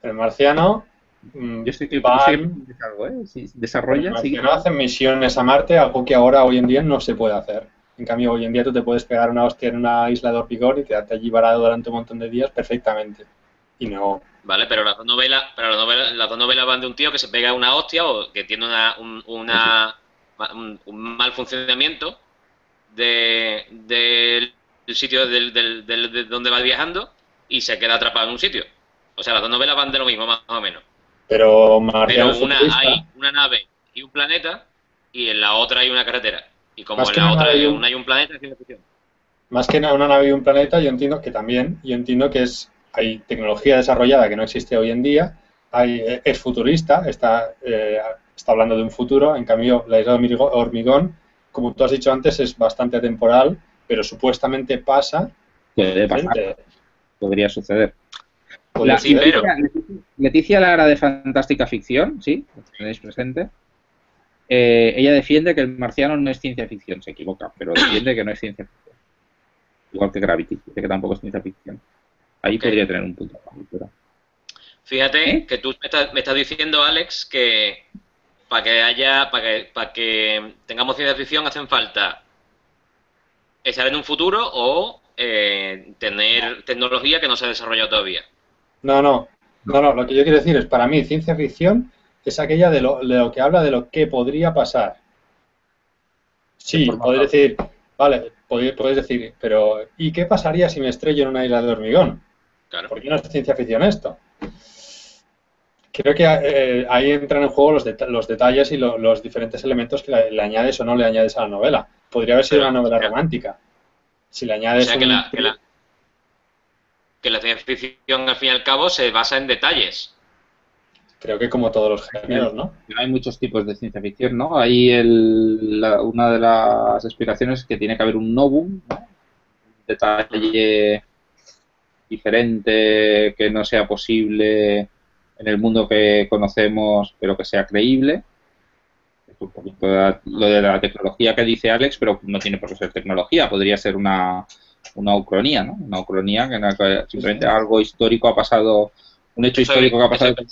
El marciano. mm, Yo estoy que va- algo, ¿eh? Si desarrolla, el sigue. marciano hacen misiones a Marte, algo que ahora hoy en día no se puede hacer. En cambio, hoy en día tú te puedes pegar una hostia en una isla de hormigón y quedarte allí varado durante un montón de días perfectamente. Y no. Vale, pero las dos novelas, pero las novelas, las dos novelas van de un tío que se pega una hostia o que tiene una, un, una- un- un mal funcionamiento de, del sitio del, del- del- de donde va viajando y se queda atrapado en un sitio. O sea, las dos novelas van de lo mismo, más o menos. Pero Pero una hay una nave y un planeta y en la otra hay una carretera. Y como Más en la otra hay un- una hay un planeta, es ciencia ficción. más que una nave y un planeta, yo entiendo que también, yo entiendo que es hay tecnología desarrollada que no existe hoy en día, hay, eh, es futurista, está, eh, está hablando de un futuro, en cambio la isla de hormigón, como tú has dicho antes, es bastante temporal, pero supuestamente pasa Puede pasar, frente- podría suceder. La- Sí, pero- Leticia, Leticia Lara de Fantástica Ficción, ¿sí? Lo tenéis presente. Eh, ella defiende que el marciano no es ciencia ficción, se equivoca, pero defiende que no es ciencia ficción. Igual que Gravity, dice que tampoco es ciencia ficción. Ahí podría tener un punto. pero- Fíjate ¿Eh? que tú me estás, me estás diciendo, Alex, que para que haya, para que, para que tengamos ciencia ficción hacen falta estar en un futuro o eh, tener tecnología que no se ha desarrollado todavía. No, no, no, no, lo que yo quiero decir es, para mí, ciencia ficción es aquella de lo, de lo que habla de lo que podría pasar. Sí, podéis decir, vale, podéis, decir, pero ¿y qué pasaría si me estrello en una isla de hormigón? Claro. ¿Por qué no es ciencia ficción esto? Creo que eh, ahí entran en juego los, deta- los detalles y lo- los diferentes elementos que le, le añades o no le añades a la novela. Podría haber sido una novela claro. romántica. Si le O añades sea que un- la, que, la, que la ciencia ficción al fin y al cabo se basa en detalles. Creo que como todos los géneros, ¿no? Hay muchos tipos de ciencia ficción, ¿no? Ahí el- la- una de las aspiraciones es que tiene que haber un novum, ¿no? Un detalle diferente que no sea posible en el mundo que conocemos, pero que sea creíble. Es un poquito la- lo de la tecnología que dice Alex, pero no tiene por qué ser tecnología, podría ser una, una ucronía, ¿no? Una ucronía que simplemente algo histórico ha pasado, un hecho histórico que ha pasado estoy.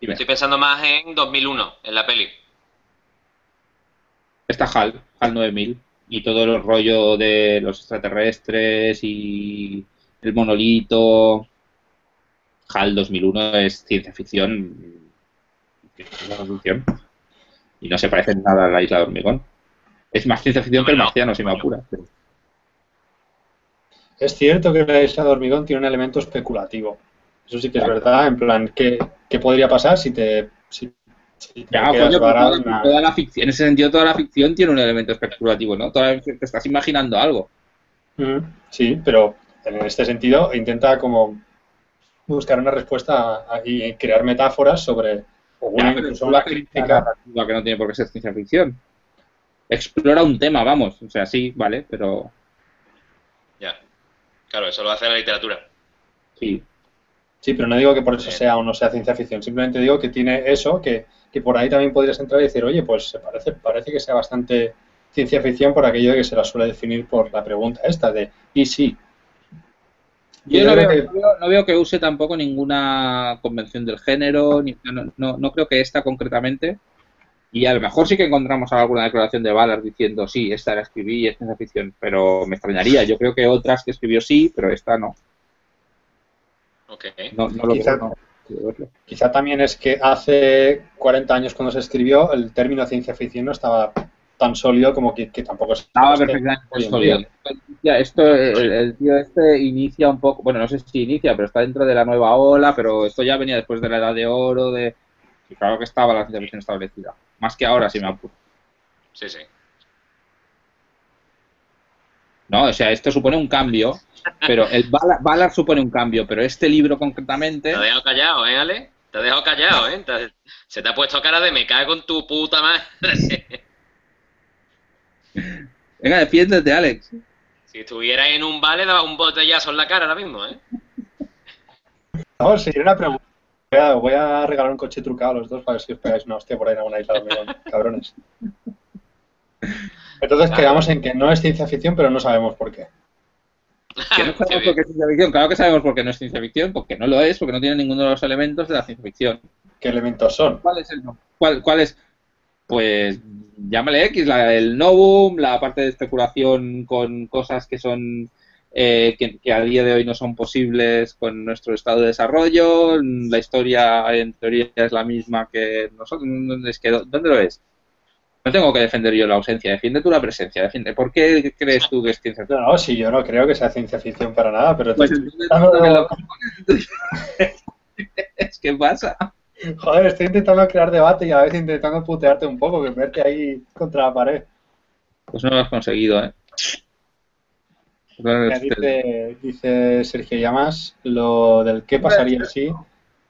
Dime. Estoy pensando más en 2001, en la peli. está HAL, HAL 9000, y todo el rollo de los extraterrestres y el monolito. HAL 2001 es ciencia ficción. ciencia ficción. Y no se parece en nada a la isla de hormigón. Es más ciencia ficción que el marciano, si me apura. pero- Es cierto que la isla de hormigón tiene un elemento especulativo. Eso sí que es verdad, en plan, ¿qué, qué podría pasar si te, si, si te coño, varado toda, en una- toda la ficción, en ese sentido, toda la ficción tiene un elemento especulativo, ¿no? Toda la- te estás imaginando algo. Mm, Sí, pero en este sentido intenta como buscar una respuesta a- y crear metáforas sobre o incluso una crítica. narrativa que no tiene por qué ser ciencia ficción. Explora un tema, vamos. O sea, sí, vale, pero. Claro, eso lo hace la literatura. sí. Sí, pero no digo que por eso sea o no sea ciencia ficción, simplemente digo que tiene eso, que, que por ahí también podrías entrar y decir, oye, pues se parece, parece que sea bastante ciencia ficción por aquello de que se la suele definir por la pregunta esta de ¿y sí? Yo Yo no veo, que- no veo- no veo que use tampoco ninguna convención del género, ni, no, no, no creo que esta concretamente. Y a lo mejor sí que encontramos alguna declaración de Ballard diciendo sí, esta la escribí y es ciencia ficción, pero me extrañaría. Yo creo que otras que escribió sí, pero esta no. Ok. No, no lo Quizá- no. Verlo. Quizá también es que hace 40 años cuando se escribió el término ciencia ficción no estaba tan sólido como que, que tampoco es Estaba es que perfectamente sólido. Ya, esto, el, el tío este inicia un poco, bueno, no sé si inicia, pero está dentro de la nueva ola, pero esto ya venía después de la edad de oro, de... y claro que estaba la ciencia ficción establecida. Más que ahora, si me apuro. Sí, sí. No, o sea, esto supone un cambio, pero el Ballard, Ballard supone un cambio, pero este libro concretamente... Te has dejado callado, ¿eh, Ale? Te has dejado callado, ¿eh? Te- Se te ha puesto cara de me cae con tu puta madre. Venga, defiéndete, Alex. si estuviera en un vale, daba un botellazo en la cara ahora mismo, ¿eh? Vamos, si una pregunta. Voy a, voy a regalar un coche trucado a los dos para ver si os pegáis una hostia por ahí en alguna isla de hormigón, cabrones. Entonces quedamos en que no es ciencia ficción, pero no sabemos por qué. Que no sabemos por qué es ciencia ficción. Claro que sabemos por qué no es ciencia ficción, porque no lo es, porque no tiene ninguno de los elementos de la ciencia ficción. ¿Qué elementos son? ¿Cuál es el no? ¿Cuál, cuál es? Pues llámale X, la, el novum, la parte de especulación con cosas que son eh, que, que a día de hoy no son posibles con nuestro estado de desarrollo. La historia en teoría es la misma que nosotros. Es que, ¿Dónde lo es? No tengo que defender yo la ausencia, defiende tú la presencia. Defiende. ¿Por qué crees tú que es ciencia ficción? No, no, si yo no creo que sea ciencia ficción para nada, pero Pues es que pasa. Joder, estoy intentando crear debate y a veces intentando putearte un poco, que verte ahí contra la pared. Pues no lo has conseguido, ¿eh? Mira, dice, dice Sergio Llamas, lo del qué pasaría si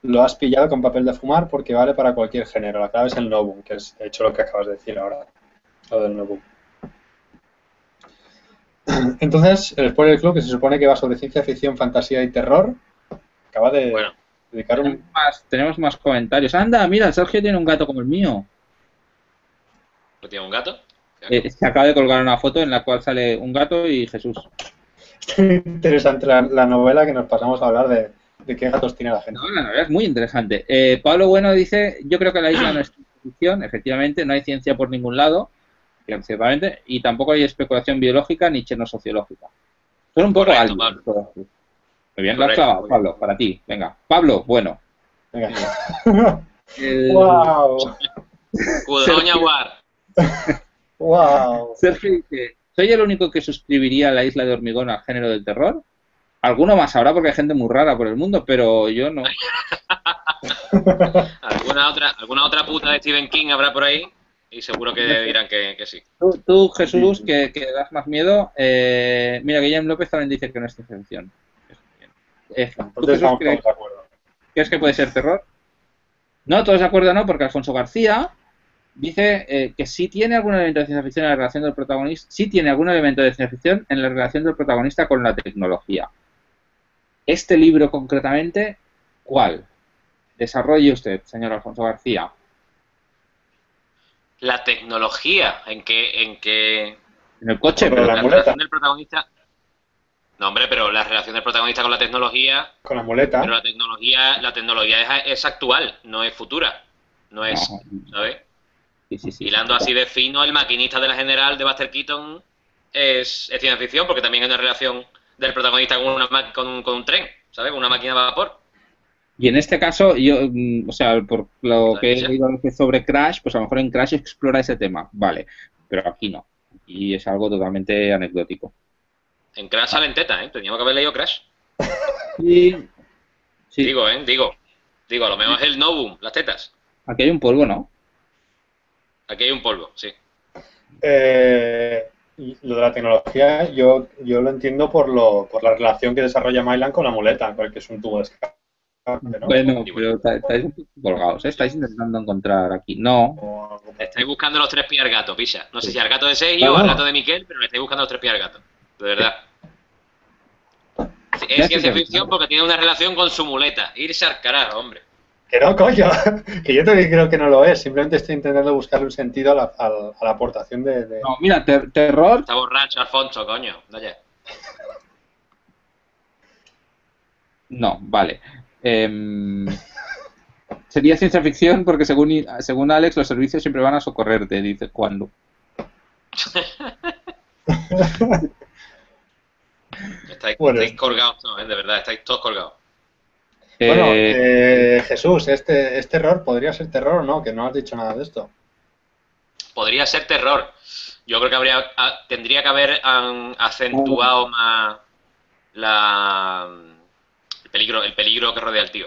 lo has pillado con papel de fumar porque vale para cualquier género. La clave es el novum, que es de hecho lo que acabas de decir ahora, lo del novum. Entonces, el Spoiler Club, que se supone que va sobre ciencia ficción, fantasía y terror, acaba de Bueno. dedicar un... Tenemos más, tenemos más comentarios. Anda, mira, Sergio tiene un gato como el mío. ¿Pues ¿Tiene un gato? Eh, se acaba de colgar una foto en la cual sale un gato y Jesús. interesante la, la novela que nos pasamos a hablar de, de qué gatos tiene la gente. No, la verdad es muy interesante. Eh, Pablo Bueno dice, yo creo que la isla no es ficción, efectivamente, no hay ciencia por ningún lado, ciertamente, y tampoco hay especulación biológica ni sociológica. Son un poco todos. Muy bien, lo has clavado. Pablo, para ti. Venga, Pablo, bueno. Venga. El- ¡Wow! Cudoña War. ¡Wow! Sergio dice, ¿soy el único que suscribiría a la isla de hormigón al género del terror? Alguno más habrá porque hay gente muy rara por el mundo, pero yo no. ¿Alguna otra, alguna otra puta de Stephen King habrá por ahí? Y seguro que dirán que, que sí. Tú, tú, Jesús, que, que das más miedo, eh, mira, Guillem López también dice que no es ciencia ficción. Eh, ¿Tú, Jesús, crees que puede ser terror? No, todos de acuerdo no, porque Alfonso García dice eh, que sí tiene algún elemento de ciencia ficción en la relación del protagonista, sí tiene algún elemento de ciencia ficción en la relación del protagonista con la tecnología. Este libro concretamente, ¿cuál? Desarrolle usted, señor Alfonso García. La tecnología en que, en que En el coche, Pero pero la la relación del protagonista. No, hombre, pero la relación del protagonista con la tecnología, Con la muleta. pero la tecnología, la tecnología es, es actual, no es futura. No es, No, ¿sabes? Sí, sí, sí. Hilando así de fino, el maquinista de la general de Buster Keaton es, es ciencia ficción porque también hay una relación del protagonista con, una, con, un, con un tren, ¿sabes? Con una máquina de vapor. Y en este caso, yo, mm, o sea, por lo que he leído sobre Crash, pues a lo mejor en Crash explora ese tema, vale, pero aquí no. Y es algo totalmente anecdótico. En Crash salen tetas, ¿eh? Teníamos que haber leído Crash. Sí, Digo, ¿eh? Digo. Digo, a lo mejor es el Novum, las tetas. aquí hay un polvo, ¿no? Aquí hay un polvo, sí. Eh, lo de la tecnología, yo, yo lo entiendo por, lo, por la relación que desarrolla Mylan con la muleta, porque es un tubo de escape, ¿no? Bueno, pero está- estáis un poco colgados, ¿eh? estáis intentando encontrar aquí. No, Estáis buscando los tres pies al gato, picha. No sé si al gato de Sergio o al gato de Miquel, pero le estáis buscando los tres pies al gato. De verdad. Es ciencia ficción porque tiene una relación con su muleta. Irse al carajo, hombre. Que no, coño, que yo también creo que no lo es, simplemente estoy intentando buscar un sentido a la, a- a la aportación de... de- no, mira, ter- terror, Está borracho, Alfonso, coño. No, vale. Em, sería ciencia ficción porque según, I- según Alex los servicios siempre van a socorrerte, dice cuando. Estáis, Bueno. estáis colgados, no, ¿eh? de verdad, estáis todos colgados. Bueno, Eh, eh, Jesús, ¿este, ¿este error podría ser terror o no? Que no has dicho nada de esto. Podría ser terror. Yo creo que habría, a- tendría que haber acentuado más la, el peligro, el peligro que rodea al tío.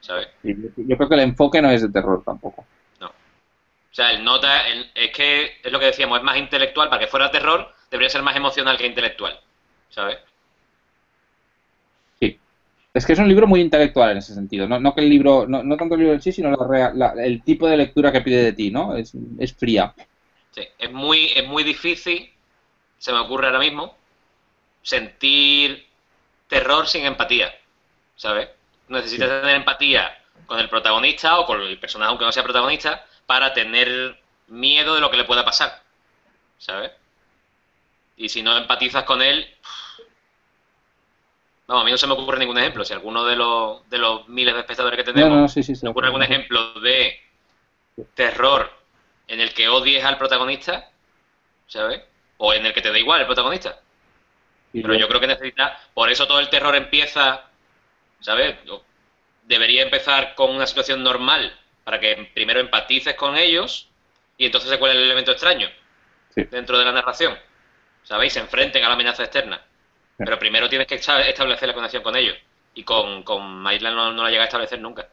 ¿Sabes? yo yo creo que el enfoque no es de terror tampoco. O sea, el nota, el- es que es lo que decíamos, es más intelectual. Para que fuera terror, debería ser más emocional que intelectual. ¿Sabes? Es que es un libro muy intelectual en ese sentido. No, no que el libro, no, no tanto el libro en sí, sino la la- el tipo de lectura que pide de ti, ¿no? Es, es fría. Sí, es muy, es muy difícil, se me ocurre ahora mismo, sentir terror sin empatía, ¿sabes? Necesitas tener empatía con el protagonista o con el personaje, aunque no sea protagonista, para tener miedo de lo que le pueda pasar, ¿sabes? Y si no empatizas con él, Vamos, a mí no se me ocurre ningún ejemplo. Si alguno de los, de los miles de espectadores que tenemos No, no, sí, sí, sí. se ocurre algún ejemplo de terror en el que odies al protagonista, ¿sabes? O en el que te da igual el protagonista. Pero yo creo que necesita, por eso todo el terror empieza, ¿sabes? Debería empezar con una situación normal, para que primero empatices con ellos y entonces se cuele el elemento extraño dentro de la narración, ¿sabéis? Se enfrenten a la amenaza externa. Pero primero tienes que esta- establecer la conexión con ellos. Y con, con Maitland no, no la llega a establecer nunca.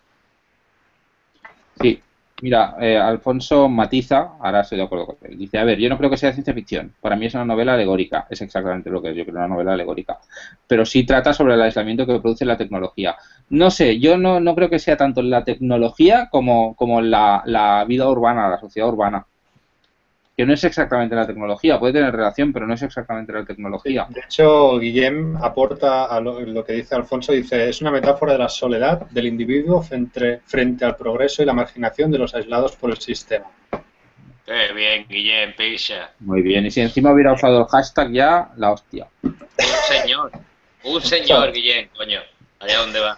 Sí, mira, eh, Alfonso matiza, ahora estoy de acuerdo con él. Dice, a ver, yo no creo que sea ciencia ficción. Para mí es una novela alegórica. Es exactamente lo que es, yo creo, una novela alegórica. Pero sí trata sobre el aislamiento que produce la tecnología. No sé, yo no, no creo que sea tanto la tecnología como, como la, la vida urbana, la sociedad urbana. Que no es exactamente la tecnología, puede tener relación, pero no es exactamente la tecnología. De hecho, Guillem aporta a lo, lo que dice Alfonso, dice, es una metáfora de la soledad del individuo frente, frente al progreso y la marginación de los aislados por el sistema. Qué bien, Guillem, picha. Muy bien, y si encima hubiera usado el hashtag ya, la hostia. Un señor. Un señor, Guillem, coño. Allá donde va.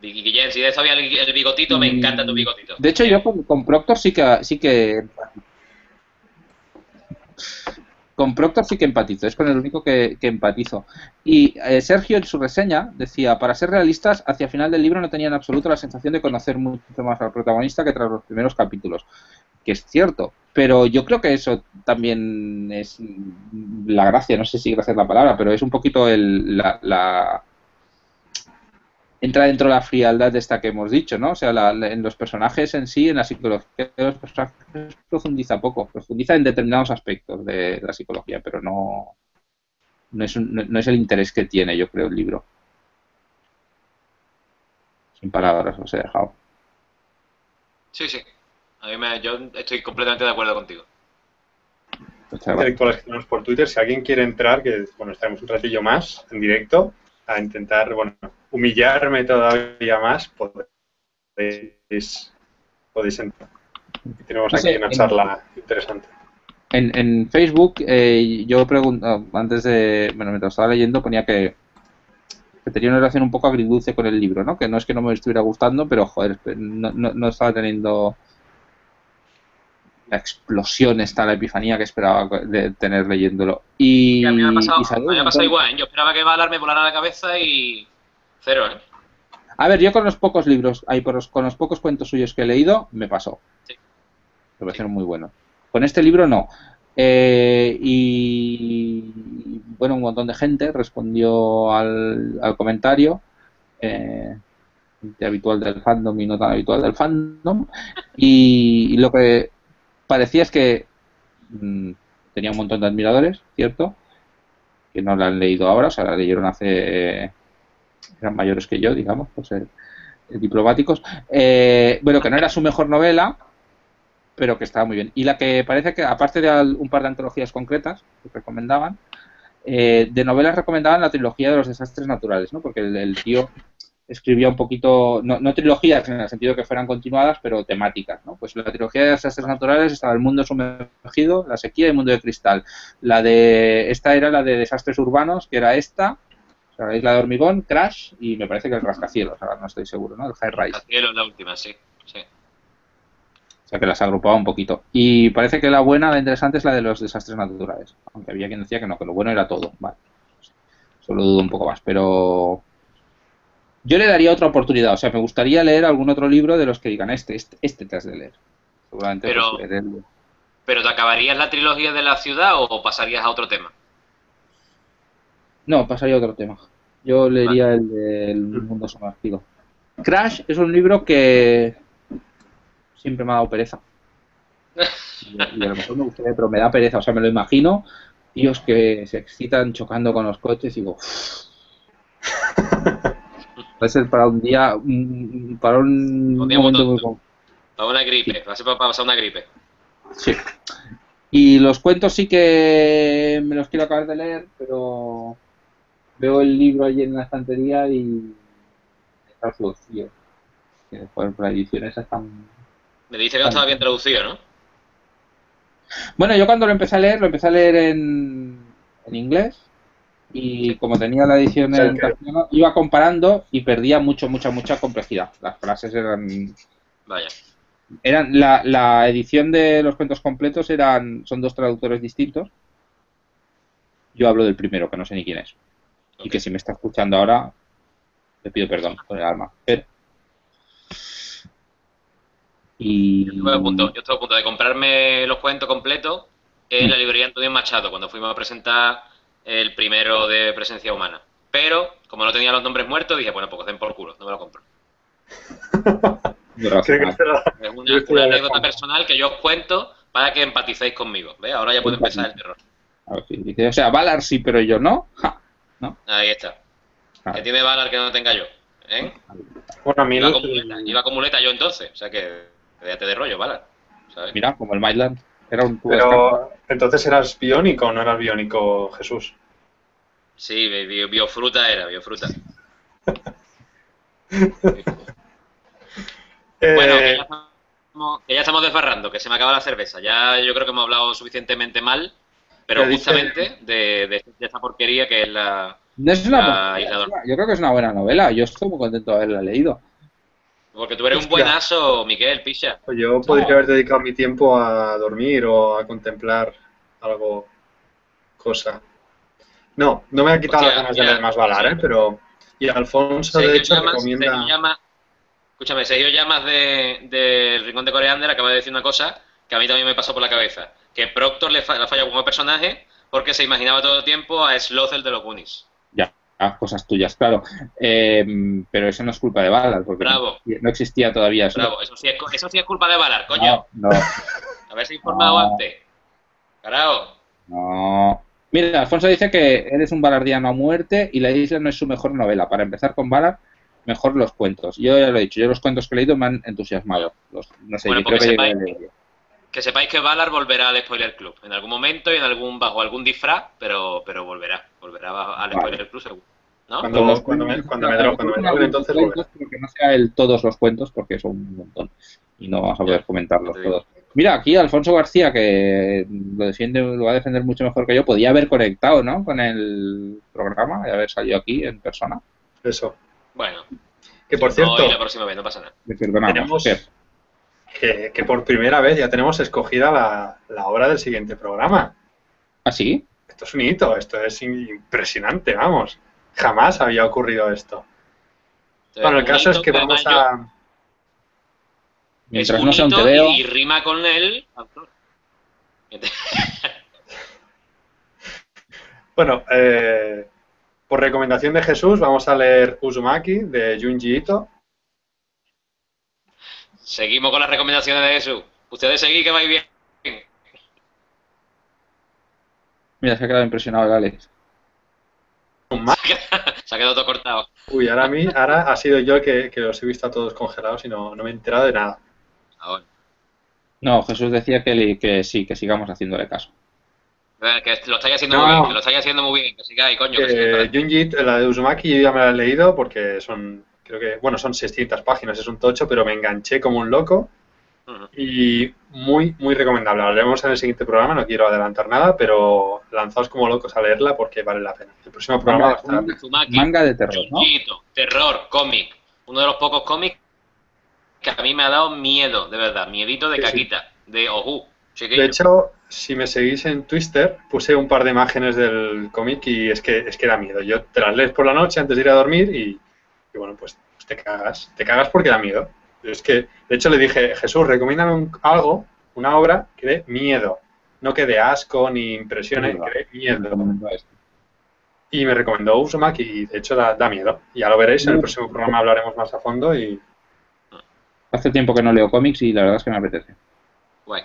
Gui- Guillem, si de eso había el, el bigotito, me encanta tu bigotito. De hecho, yo con, con Proctor sí que sí que con Proctor sí que empatizo, es con el único que, empatizo. Y eh, Sergio en su reseña decía, para ser realistas, hacia el final del libro no tenía en absoluto la sensación de conocer mucho más al protagonista que tras los primeros capítulos. Que es cierto, pero yo creo que eso también es la gracia, no sé si gracia es la palabra, pero es un poquito el, la- entra dentro de la frialdad de esta que hemos dicho, ¿no? O sea, la- la- en los personajes en sí, en la psicología de los personajes profundiza poco, profundiza en determinados aspectos de la psicología, pero no no es, un- no, no es el interés que tiene, yo creo, el libro. Sin palabras os he dejado. Sí, sí. A mí me, yo estoy completamente de acuerdo contigo. Muchas gracias. Intelectuales que tenemos por Twitter, si alguien quiere entrar, que bueno, estaremos un ratillo más en directo, a intentar, bueno, humillarme todavía más, podéis, podéis entrar. Y tenemos No aquí una en- charla interesante. En, en Facebook, eh, yo pregunto, antes de, bueno, mientras estaba leyendo, ponía que, que tenía una relación un poco agridulce con el libro, ¿no? Que no es que no me estuviera gustando, pero, joder, no, no, no estaba teniendo la explosión esta, la epifanía que esperaba de tener leyéndolo. Y, Y a mí me ha pasado, me ha igual, ¿eh? Yo esperaba que Valar me volara la cabeza y... Cero, ¿eh? A ver, yo con los pocos libros, por los- con los pocos cuentos suyos que he leído, me pasó. Sí. Me parecieron muy buenos. Con este libro no. Eh, y bueno, un montón de gente respondió al, al comentario. eh, gente habitual del fandom y no tan habitual del fandom. Y, y lo que parecía es que mm, tenía un montón de admiradores, ¿cierto? Que no la han leído ahora, o sea, la leyeron hace eran mayores que yo, digamos, por ser diplomáticos. Eh, bueno, que no era su mejor novela, pero que estaba muy bien. Y la que parece que, aparte de un par de antologías concretas que recomendaban, eh, de novelas recomendaban la trilogía de los desastres naturales, ¿no? Porque el tío escribía un poquito, no, no trilogías en el sentido que fueran continuadas, pero temáticas, ¿no? Pues la trilogía de desastres naturales estaba El mundo sumergido, La sequía y El mundo de cristal. La de, esta era la de desastres urbanos, que era esta, o sea, la isla de hormigón, Crash y me parece que el rascacielos, ahora no estoy seguro, ¿no? El High Rise. Cielo es la última, sí. sí. O sea que las agrupaba un poquito. Y parece que la buena, la interesante es la de los desastres naturales. Aunque había quien decía que no, que lo bueno era todo. Vale. Solo dudo un poco más. Pero yo le daría otra oportunidad. O sea, me gustaría leer algún otro libro de los que digan este, este, este te has de leer. Seguramente Pero- pues, leer el- ¿Pero te acabarías la trilogía de la ciudad o pasarías a otro tema? No, pasaría a otro tema. Yo leería el del mundo sumergido. Crash es un libro que siempre me ha dado pereza. Y, y a lo mejor me gustaría, pero me da pereza. O sea, me lo imagino, tíos que se excitan chocando con los coches y digo... Puede ser para un día, para un, Un día momento muy tonto. Para una gripe, va a ser para pasar una gripe. Sí. Y los cuentos sí que me los quiero acabar de leer, pero veo el libro allí en la estantería y está traducido. Que, por ediciones están... Me dice que no estaba bien traducido, ¿no? Bueno, yo cuando lo empecé a leer, lo empecé a leer en, en inglés y como tenía la edición en castellano, iba comparando y perdía mucho, mucha, mucha complejidad. Las frases eran... Vaya. eran la, la edición de los cuentos completos eran son dos traductores distintos. Yo hablo del primero, que no sé ni quién es. Y que si me está escuchando ahora, le pido perdón con el alma. Pero... Y... Yo a punto, yo estuve a punto de comprarme los cuentos completos en la librería Antonio Machado cuando fuimos a presentar el primero de presencia humana. Pero, como no tenía los nombres muertos, dije, bueno, pues den por culo, no me lo compro. Es una, una anécdota personal que yo os cuento para que empaticéis conmigo. ¿Ves? Ahora ya puede empezar el terror. Dice, o sea, Valar sí, pero yo no. Ja, ¿no? Ahí está. Claro. Que tiene Valar que no tenga yo. ¿Eh? Bueno, a mí Iba con muleta, iba con muleta yo entonces. O sea que, déjate de rollo, Valar. ¿sabes? Mira, como el Myland. Era un tubo. Pero, entonces eras biónico o no eras biónico, Jesús. Sí, bio- biofruta era, biofruta. Eh, Bueno, que ya, estamos, que ya estamos desbarrando, que se me acaba la cerveza. Ya yo creo que hemos hablado suficientemente mal, pero justamente de, de- de esta porquería que es la... No es una buena Isla novela, Yo creo que es una buena novela. Yo estoy muy contento de haberla leído. Porque tú eres un Hostia. buenazo, Miguel, picha. Pues yo podría haber dedicado mi tiempo a dormir o a contemplar algo, cosa. No, no me ha quitado Hostia, las ganas de leer más Valar, sí. ¿eh? Pero, y Alfonso, Sergio de hecho, Llamas- recomienda... Llamas- escúchame, Sergio Llamas de, del Rincón de Coreander acaba de decir una cosa que a mí también me pasó por la cabeza. Que Proctor le, fa- le ha fallado como personaje porque se imaginaba todo el tiempo a Sloth el de los Goonies. Ah, cosas tuyas, claro. Eh, pero eso no es culpa de Valar, porque Bravo. no, existía todavía eso. Bravo, eso sí es, eso sí es culpa de Valar, coño. No, no, Haberse informado No. antes. Carajo. no. Mira, Alfonso dice que eres un valardiano a muerte y La isla no es su mejor novela. Para empezar con Valar, mejor los cuentos. Yo ya lo he dicho, yo los cuentos que he leído me han entusiasmado. Los- no sé, Bueno, yo creo que a sepáis-. Que sepáis que Valar volverá al Spoiler Club en algún momento y en algún bajo algún disfraz, pero, pero volverá. Volverá bajo- al Vale. Spoiler Club seguro. ¿No? Cuando, cuando me, cuando me cuando me drogue, entonces cuentos, pero que no sea el todos los cuentos porque son un montón y no vamos a poder comentarlos todos. Mira, aquí Alfonso García, que lo defiende, lo va a defender mucho mejor que yo, podía haber conectado, ¿no? Con el programa y haber salido aquí en persona. Eso. Bueno, Que por no, cierto, la próxima vez, no pasa nada. Tenemos-. Que, que por primera vez ya tenemos escogida la, la hora del siguiente programa. ¿Ah, sí? Esto es un hito, esto es impresionante, vamos. Jamás había ocurrido esto. Entonces, Bueno, el caso es que vamos a... yo- Mientras es un no sea un hito tebeo. y, y rima con él. Bueno, eh, por recomendación de Jesús vamos a leer Uzumaki de Junji Ito. Seguimos con las recomendaciones de Jesús. Ustedes seguís que vais bien. Mira, se ha quedado impresionado el Alex. Se ha quedado todo cortado. Uy, ahora a mí, ahora ha sido yo el que, que los he visto a todos congelados y no, no me he enterado de nada. Ahora. No, Jesús decía que, le- que sí, que sigamos haciéndole caso. Que lo estáis haciendo No. muy bien, que lo estáis haciendo muy bien, que sigáis, coño. Que Eh, sigáis. Junji Ito, la de Uzumaki yo ya me la he leído porque son, creo que, bueno, son 600 páginas, es un tocho, pero me enganché como un loco y muy, muy recomendable. La leeremos en el siguiente programa, no quiero adelantar nada, pero lanzaos como locos a leerla porque vale la pena. El próximo programa va a estar... Manga de terror, terror, cómic. Uno de los pocos cómics que a mí me ha dado miedo, de verdad. Miedito de Sí, sí. caquita, de ojú. chiquillo. De hecho, si me seguís en Twitter, puse un par de imágenes del cómic y es que, es que da miedo. Yo te las lees por la noche antes de ir a dormir y, y bueno, pues, pues te cagas. Te cagas porque da miedo. Es que, de hecho, le dije, Jesús, recomiéndame un- algo, una obra que dé miedo. No que dé asco ni impresiones, que dé miedo. Y me recomendó Uzumaki y de hecho da, da miedo. Ya lo veréis, en el próximo programa hablaremos más a fondo y Hace tiempo que no leo cómics y la verdad es que me apetece. Guay.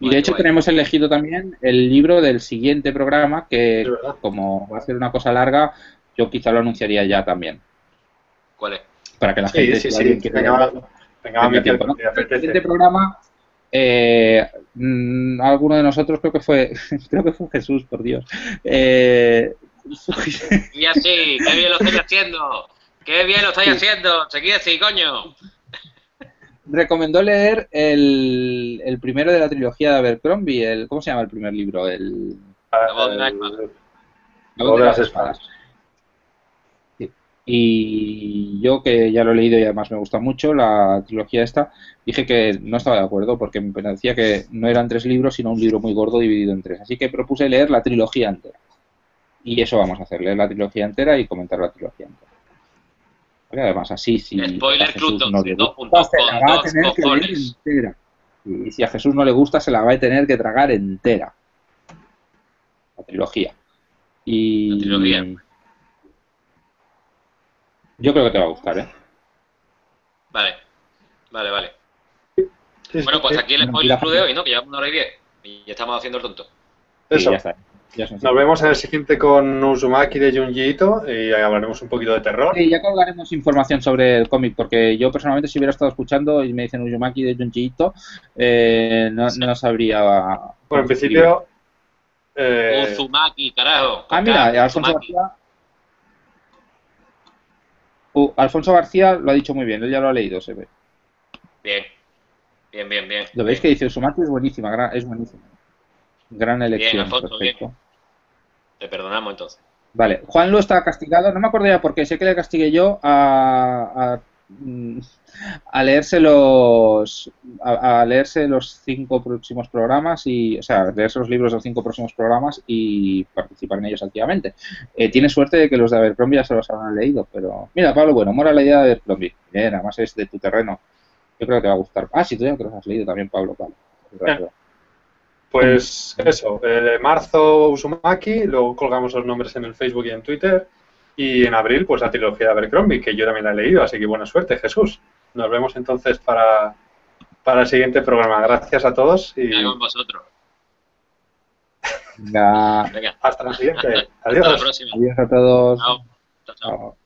Y de hecho guay. tenemos elegido también el libro del siguiente programa que como va a ser una cosa larga, yo quizá lo anunciaría ya también. ¿Cuál es? Para que la Sí, gente sí, si sí. quiere Venga. Venga, tiempo, ¿no? te El apetece. siguiente programa, eh, mm, alguno de nosotros creo que fue, creo que fue Jesús, por Dios. Eh, Y así, qué bien lo estáis haciendo. Qué bien lo estáis haciendo. Seguid así, coño. recomendó leer el, el primero de la trilogía de Abercrombie, el, ¿cómo se llama el primer libro? El, de la voz de las espadas. Y yo que ya lo he leído y además me gusta mucho la trilogía esta, dije que no estaba de acuerdo porque me parecía que no eran tres libros, sino un libro muy gordo dividido en tres. Así que propuse leer la trilogía entera. Y eso vamos a hacer, leer la trilogía entera y comentar la trilogía entera. Porque además así, si Spoiler a Jesús Club no le 12, dos gusta, puntos, se la con va a dos tener que leer cojones. entera. Y si a Jesús no le gusta, se la va a tener que tragar entera. La trilogía. Y La trilogía. Yo creo que te va a gustar, ¿eh? Vale, vale, vale. Sí, Bueno, pues sí. aquí el spoiler club de hoy, ¿no? Que llevamos una hora y diez. Y ya estamos haciendo el tonto. Eso. ya está. Ya Nos vemos en el siguiente con Uzumaki de Junji Ito y hablaremos un poquito de terror. Sí, ya colgaremos información sobre el cómic, porque yo personalmente si hubiera estado escuchando y me dicen Uzumaki de Junji Ito, eh, no, no sabría... Bueno, en principio, eh, Uzumaki, carajo. Ah, mira, Alfonso Uzumaki. García... Uh, Alfonso García lo ha dicho muy bien, él ya lo ha leído, se ve. Bien, bien, bien, bien. Lo veis que dice Uzumaki es buenísima, es buenísima. Gran elección, Alfonso, perfecto. Te perdonamos entonces. Vale, Juan Lu está castigado, no me acuerdo ya por qué, sé que le castigué yo a, a, a leerse los a, a leerse los cinco próximos programas y, o sea, leerse los libros de los cinco próximos programas y participar en ellos activamente. Eh, tiene suerte de que los de Abercrombie ya se los habrán leído, pero mira, Pablo, bueno, mola la idea de Abercrombie. Bien, además es de tu terreno. Yo creo que te va a gustar. Ah, sí, tú ya te los has leído también, Pablo, Pablo. pues eso, eh, marzo Uzumaki, luego colgamos los nombres en el Facebook y en Twitter. Y en abril, pues la trilogía de Abercrombie, que yo también la he leído, así que buena suerte, Jesús. Nos vemos entonces para, para el siguiente programa. Gracias a todos y con vosotros. Venga, hasta la siguiente. hasta la Adiós. próxima. adiós a todos. Chao. Chao, chao. Chao.